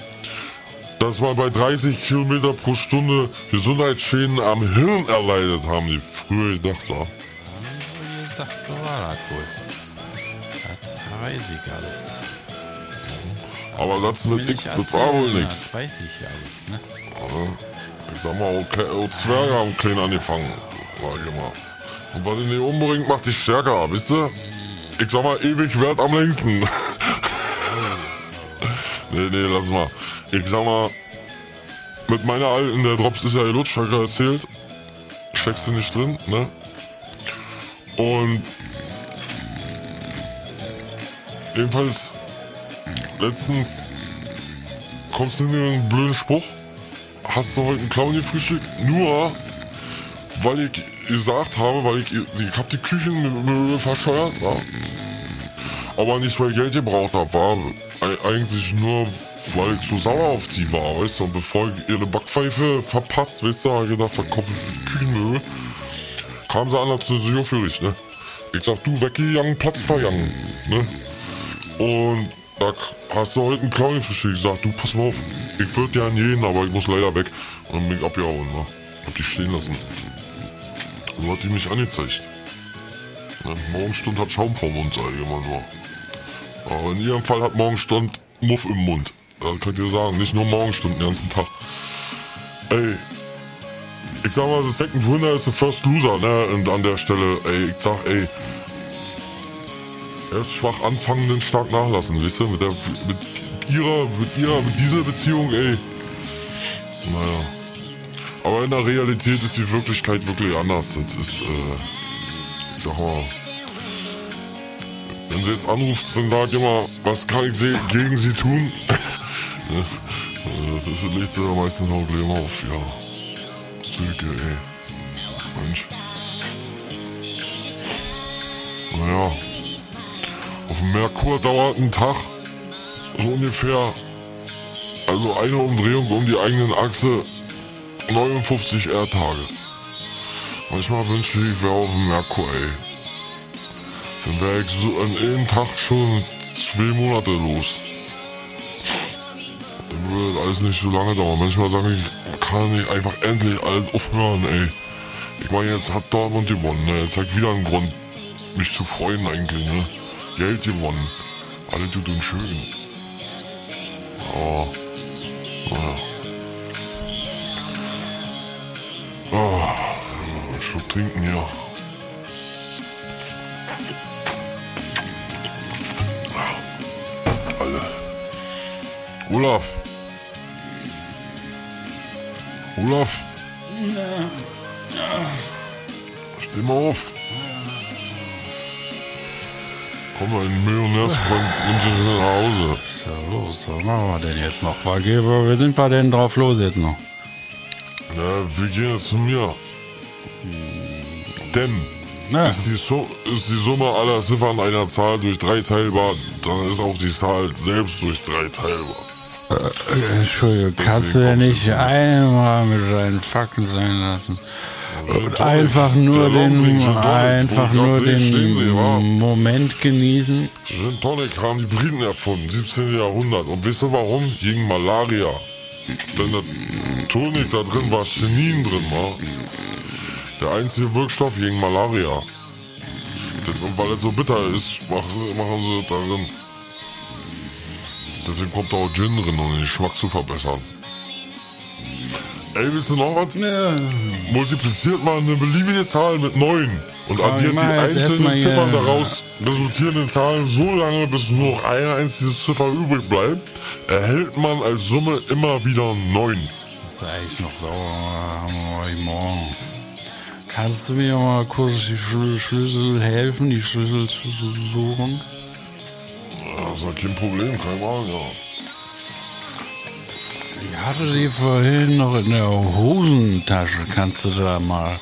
dass man bei 30 Kilometer pro Stunde Gesundheitsschäden am Hirn erleidet, haben die früher gedacht. Ja. Wie gesagt, so war das wohl. Das weiß ich alles. Aber das mit X, das war wohl nichts. Das weiß ich alles, ne? Ich sag mal, Kle- auch Zwerge haben klein angefangen. Sag ich mal. Und was in die umbringt, macht dich stärker, wisst ihr? Ich sag mal, ewig wert am längsten. nee, nee, lass mal. Ich sag mal, mit meiner alten, der Drops ist ja gelutscht, ich ja erzählt. Steckst du nicht drin, ne? Und jedenfalls letztens kommst du mir einen blöden Spruch. Hast du heute einen Clown gefrühstückt? Nur, weil ich gesagt habe, weil ich, ich hab die Küchenmöbel verscheuert, war. Aber nicht, weil ich Geld gebraucht habe, war eigentlich nur, weil ich so sauer auf die war, weißt du. Und bevor ich ihre Backpfeife verpasst, weißt du, hab ich gedacht, verkaufe ich Küchenmöbel. Kam sie an, hat sie sich aufgeregt, ne? Ich sag, du, weggegangen, Platz vergangen, ne? Und da hast du heute einen Clown gefrühstückt. Ich sag, du, pass mal auf, ich würde gern gehen, aber ich muss leider weg. Und dann bin ich abgehauen, ne? Hab die stehen lassen. So hat die mich angezeigt. Ne? Morgenstund hat Schaum vom Mund, sag ich immer nur. Aber in ihrem Fall hat Morgenstund Muff im Mund. Das könnt ihr sagen, nicht nur Morgenstund den ganzen Tag. Ey, ich sag mal, the second winner is the first loser, ne? Und an der Stelle, ey, ich sag, ey, erst schwach anfangen, dann stark nachlassen, wisst ihr? Mit, der, mit ihrer, mit ihrer, mit dieser Beziehung, ey. Naja. Aber in der Realität ist die Wirklichkeit wirklich anders. Das ist, äh, ich sag mal, wenn sie jetzt anruft, dann sagt immer, was kann ich gegen sie tun? Ne? das ist, sie ja meistens auch Problem auf, ja. Silke, ey. Mensch. Naja. Auf dem Merkur dauert ein Tag so ungefähr, also eine Umdrehung um die eigenen Achse 59 Erdtage. Manchmal wünsche ich, ich wäre auf dem Merkur, ey. Dann wäre ich so an einem Tag schon zwei Monate los. Das alles nicht so lange dauern. Manchmal denke ich, kann ich einfach endlich alles aufhören, ey. Ich meine, jetzt hat Dortmund gewonnen, ne? Jetzt hat wieder einen Grund, mich zu freuen eigentlich, ne? Geld gewonnen. Alle tut und schön. Aber, naja. Ah, einen Schluck trinken hier. Alle. Olaf. Olaf. Steh mal auf. Komm, Millionärsfreund nimmt dich mit nach Hause. Was ist da los? Was machen wir denn jetzt noch? Wie sind wir denn drauf los jetzt noch? Na, wir gehen jetzt zu mir. Denn Na, ist die, Su ist die Summe aller Ziffern einer Zahl durch drei teilbar, dann ist auch die Zahl selbst durch drei teilbar. Äh, Entschuldigung, kannst du ja nicht einmal mit deinen Fakten sein lassen? Und Tonic, einfach nur den, einfach nur stehen Sie, wa? den Moment genießen. Gin Tonic haben die Briten erfunden, 17. Jahrhundert. Und wisst ihr warum? Gegen Malaria. Denn der Tonic da drin war Chinin drin, war. Der einzige Wirkstoff gegen Malaria. Das, und weil es so bitter ist, machen sie, machen sie das da drin. Deswegen kommt da auch Gin drin, um den Geschmack zu verbessern. Ey, wisst ihr noch was? Multipliziert mal eine beliebige Zahl mit 9 und Aber addiert die einzelnen Ziffern daraus resultierenden Zahlen so lange, bis nur noch eine einzige Ziffer übrig bleibt, erhält man als Summe immer wieder 9. Das ist eigentlich noch sauer. Morgen. Kannst du mir mal kurz die Schlü- Schlüssel helfen, die Schlüssel zu suchen? Also kein Problem, kein Mal, ja. Ich hatte die vorhin noch in der Hosentasche. Kannst du da mal.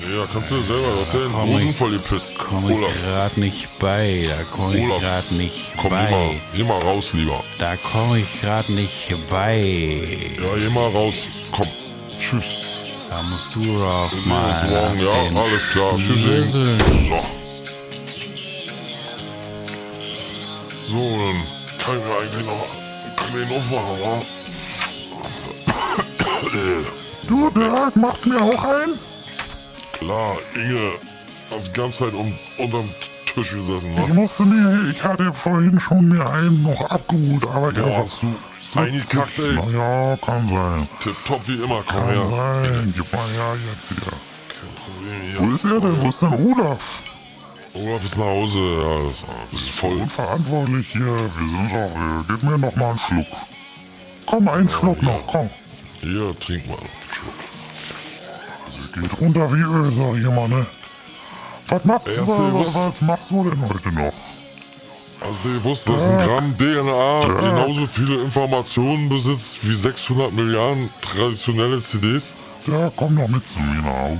Nee, da kannst du dir selber, du hast ja den komm Hosen voll gepisst. Komme ich gerade nicht bei. Da komme ich gerade nicht komm, geh mal, bei. geh mal raus, lieber. Da komme ich gerade nicht bei. Ja, geh mal raus. Komm, tschüss. Da musst du Wir sehen mal. uns morgen, ja, alles klar. Tschüss. So. So, dann kann ich mir eigentlich noch, kann kann den aufmachen, wa? Du, Dirk, machst mir auch ein? Klar, Inge, hast die ganze Zeit um, unterm Tisch gesessen, Ich wa? musste mir, ich hatte vorhin schon mir einen noch abgeholt, aber der Ja, hast du eingekackt, ey. Ja, kann sein. Tipptopp wie immer, komm Kann her. sein. Gib mal her jetzt hier. Kein Problem, Wo hier. ist er denn? Wo ist denn Olaf? Olaf ist nach Hause, ja, das ist voll. Unverantwortlich hier. Wir sind doch, äh, gib mir noch mal einen Schluck. Komm, einen Schluck noch, komm. Hier, trink mal. Geht runter wie Öl, sag ich immer, ne? Was machst du, Erste, was, was- was machst du denn heute noch? Also ihr wusstet, dass ein Gramm DNA genauso viele Informationen besitzt wie 600 Milliarden traditionelle CDs? Ja, komm doch mit zu mir nach Hause.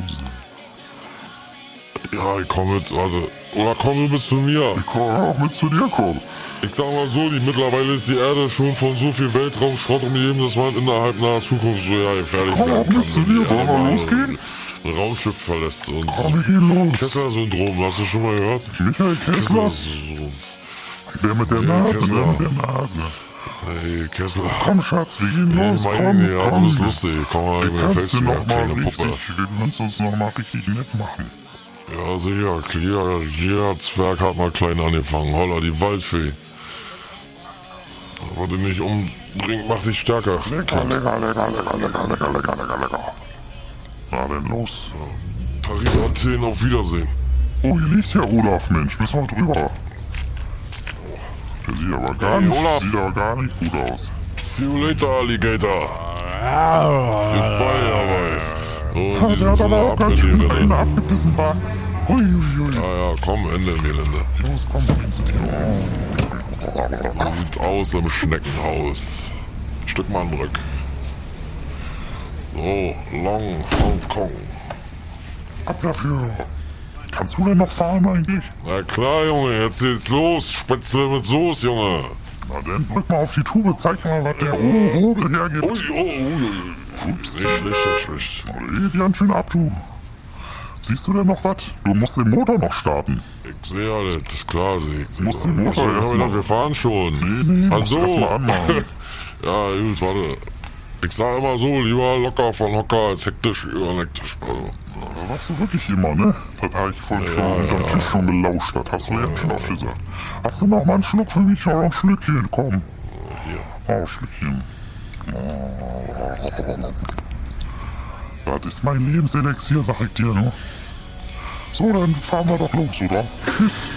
Ja, ich komm mit, warte. Oder komm du mit zu mir. Ich kann auch mit zu dir kommen. Ich sag mal so, die mittlerweile ist die Erde schon von so viel Weltraumschrott umgeben, dass man innerhalb naher Zukunft so ja gefährlich Komm werden auch mit zu dir, wollen wir losgehen? Ein Raumschiff verlässt und Komm, wir gehen los. Kessler-Syndrom, hast du schon mal gehört? Michael Kessler, Kessler-Syndrom. der mit der Nase, Kessler. der mit der Nase. Hey, Kessler. Komm, Schatz, wir gehen Hey, los. Komm, ja, komm. das ist lustig. Komm mal, Du mir kannst dir noch mal richtig, wir uns noch mal richtig nett machen. Ja, sicher. Jeder, jeder Zwerg hat mal klein angefangen. Holla, die Waldfee. Was dich nicht umbringt, macht dich stärker. Lecker, lecker, lecker, lecker, lecker, lecker, lecker, lecker, lecker. Na denn los. Paris, Athen, auf Wiedersehen. Oh, hier liegt ja Olaf, Mensch. Müssen wir drüber. Der sieht aber gar Hey, nicht, Olaf. sieht aber gar nicht gut aus. See you later, Alligator. Goodbye, dabei. Und Der hat aber auch ganz schön einen Welle. abgebissen war. Hui, hui. Ja, ja, komm, Ende im Gelände. Los, komm rein zu dir. Sieht aus im Schneckenhaus. Stück mal an Rück. So, Long Hong Kong. Ab dafür. Kannst du denn noch fahren eigentlich? Na klar, Junge, jetzt geht's los. Spätzle mit Soße, Junge. Na dann drück mal auf die Tube, zeig mal, was der Ui, hergibt. oh, ui, ui. Ups. Nicht schlecht, nicht schlecht. Geht ganz schön ab, du. Siehst du denn noch was? Du musst den Motor noch starten. Ich sehe alles, das ist klar, sehe ich. Musst den Motor ich erst mal- wir fahren schon. Nee, nee, also, erst mal anmachen. ja, gut, warte. Ich sag immer so, lieber locker von Hocker als hektisch überlektisch. Also, Da warst du wirklich immer, ne? Das habe ich vorhin schon unterm Tisch schon gelauscht. Das hast du ja schon oft gesagt. Hast du noch mal einen Schluck für mich? Noch ein Schlückchen, komm. hier. Oh, Schlückchen. Das ist mein Lebenselixier, sag ich dir, ne? So, dann fahren wir doch los, oder? Tschüss.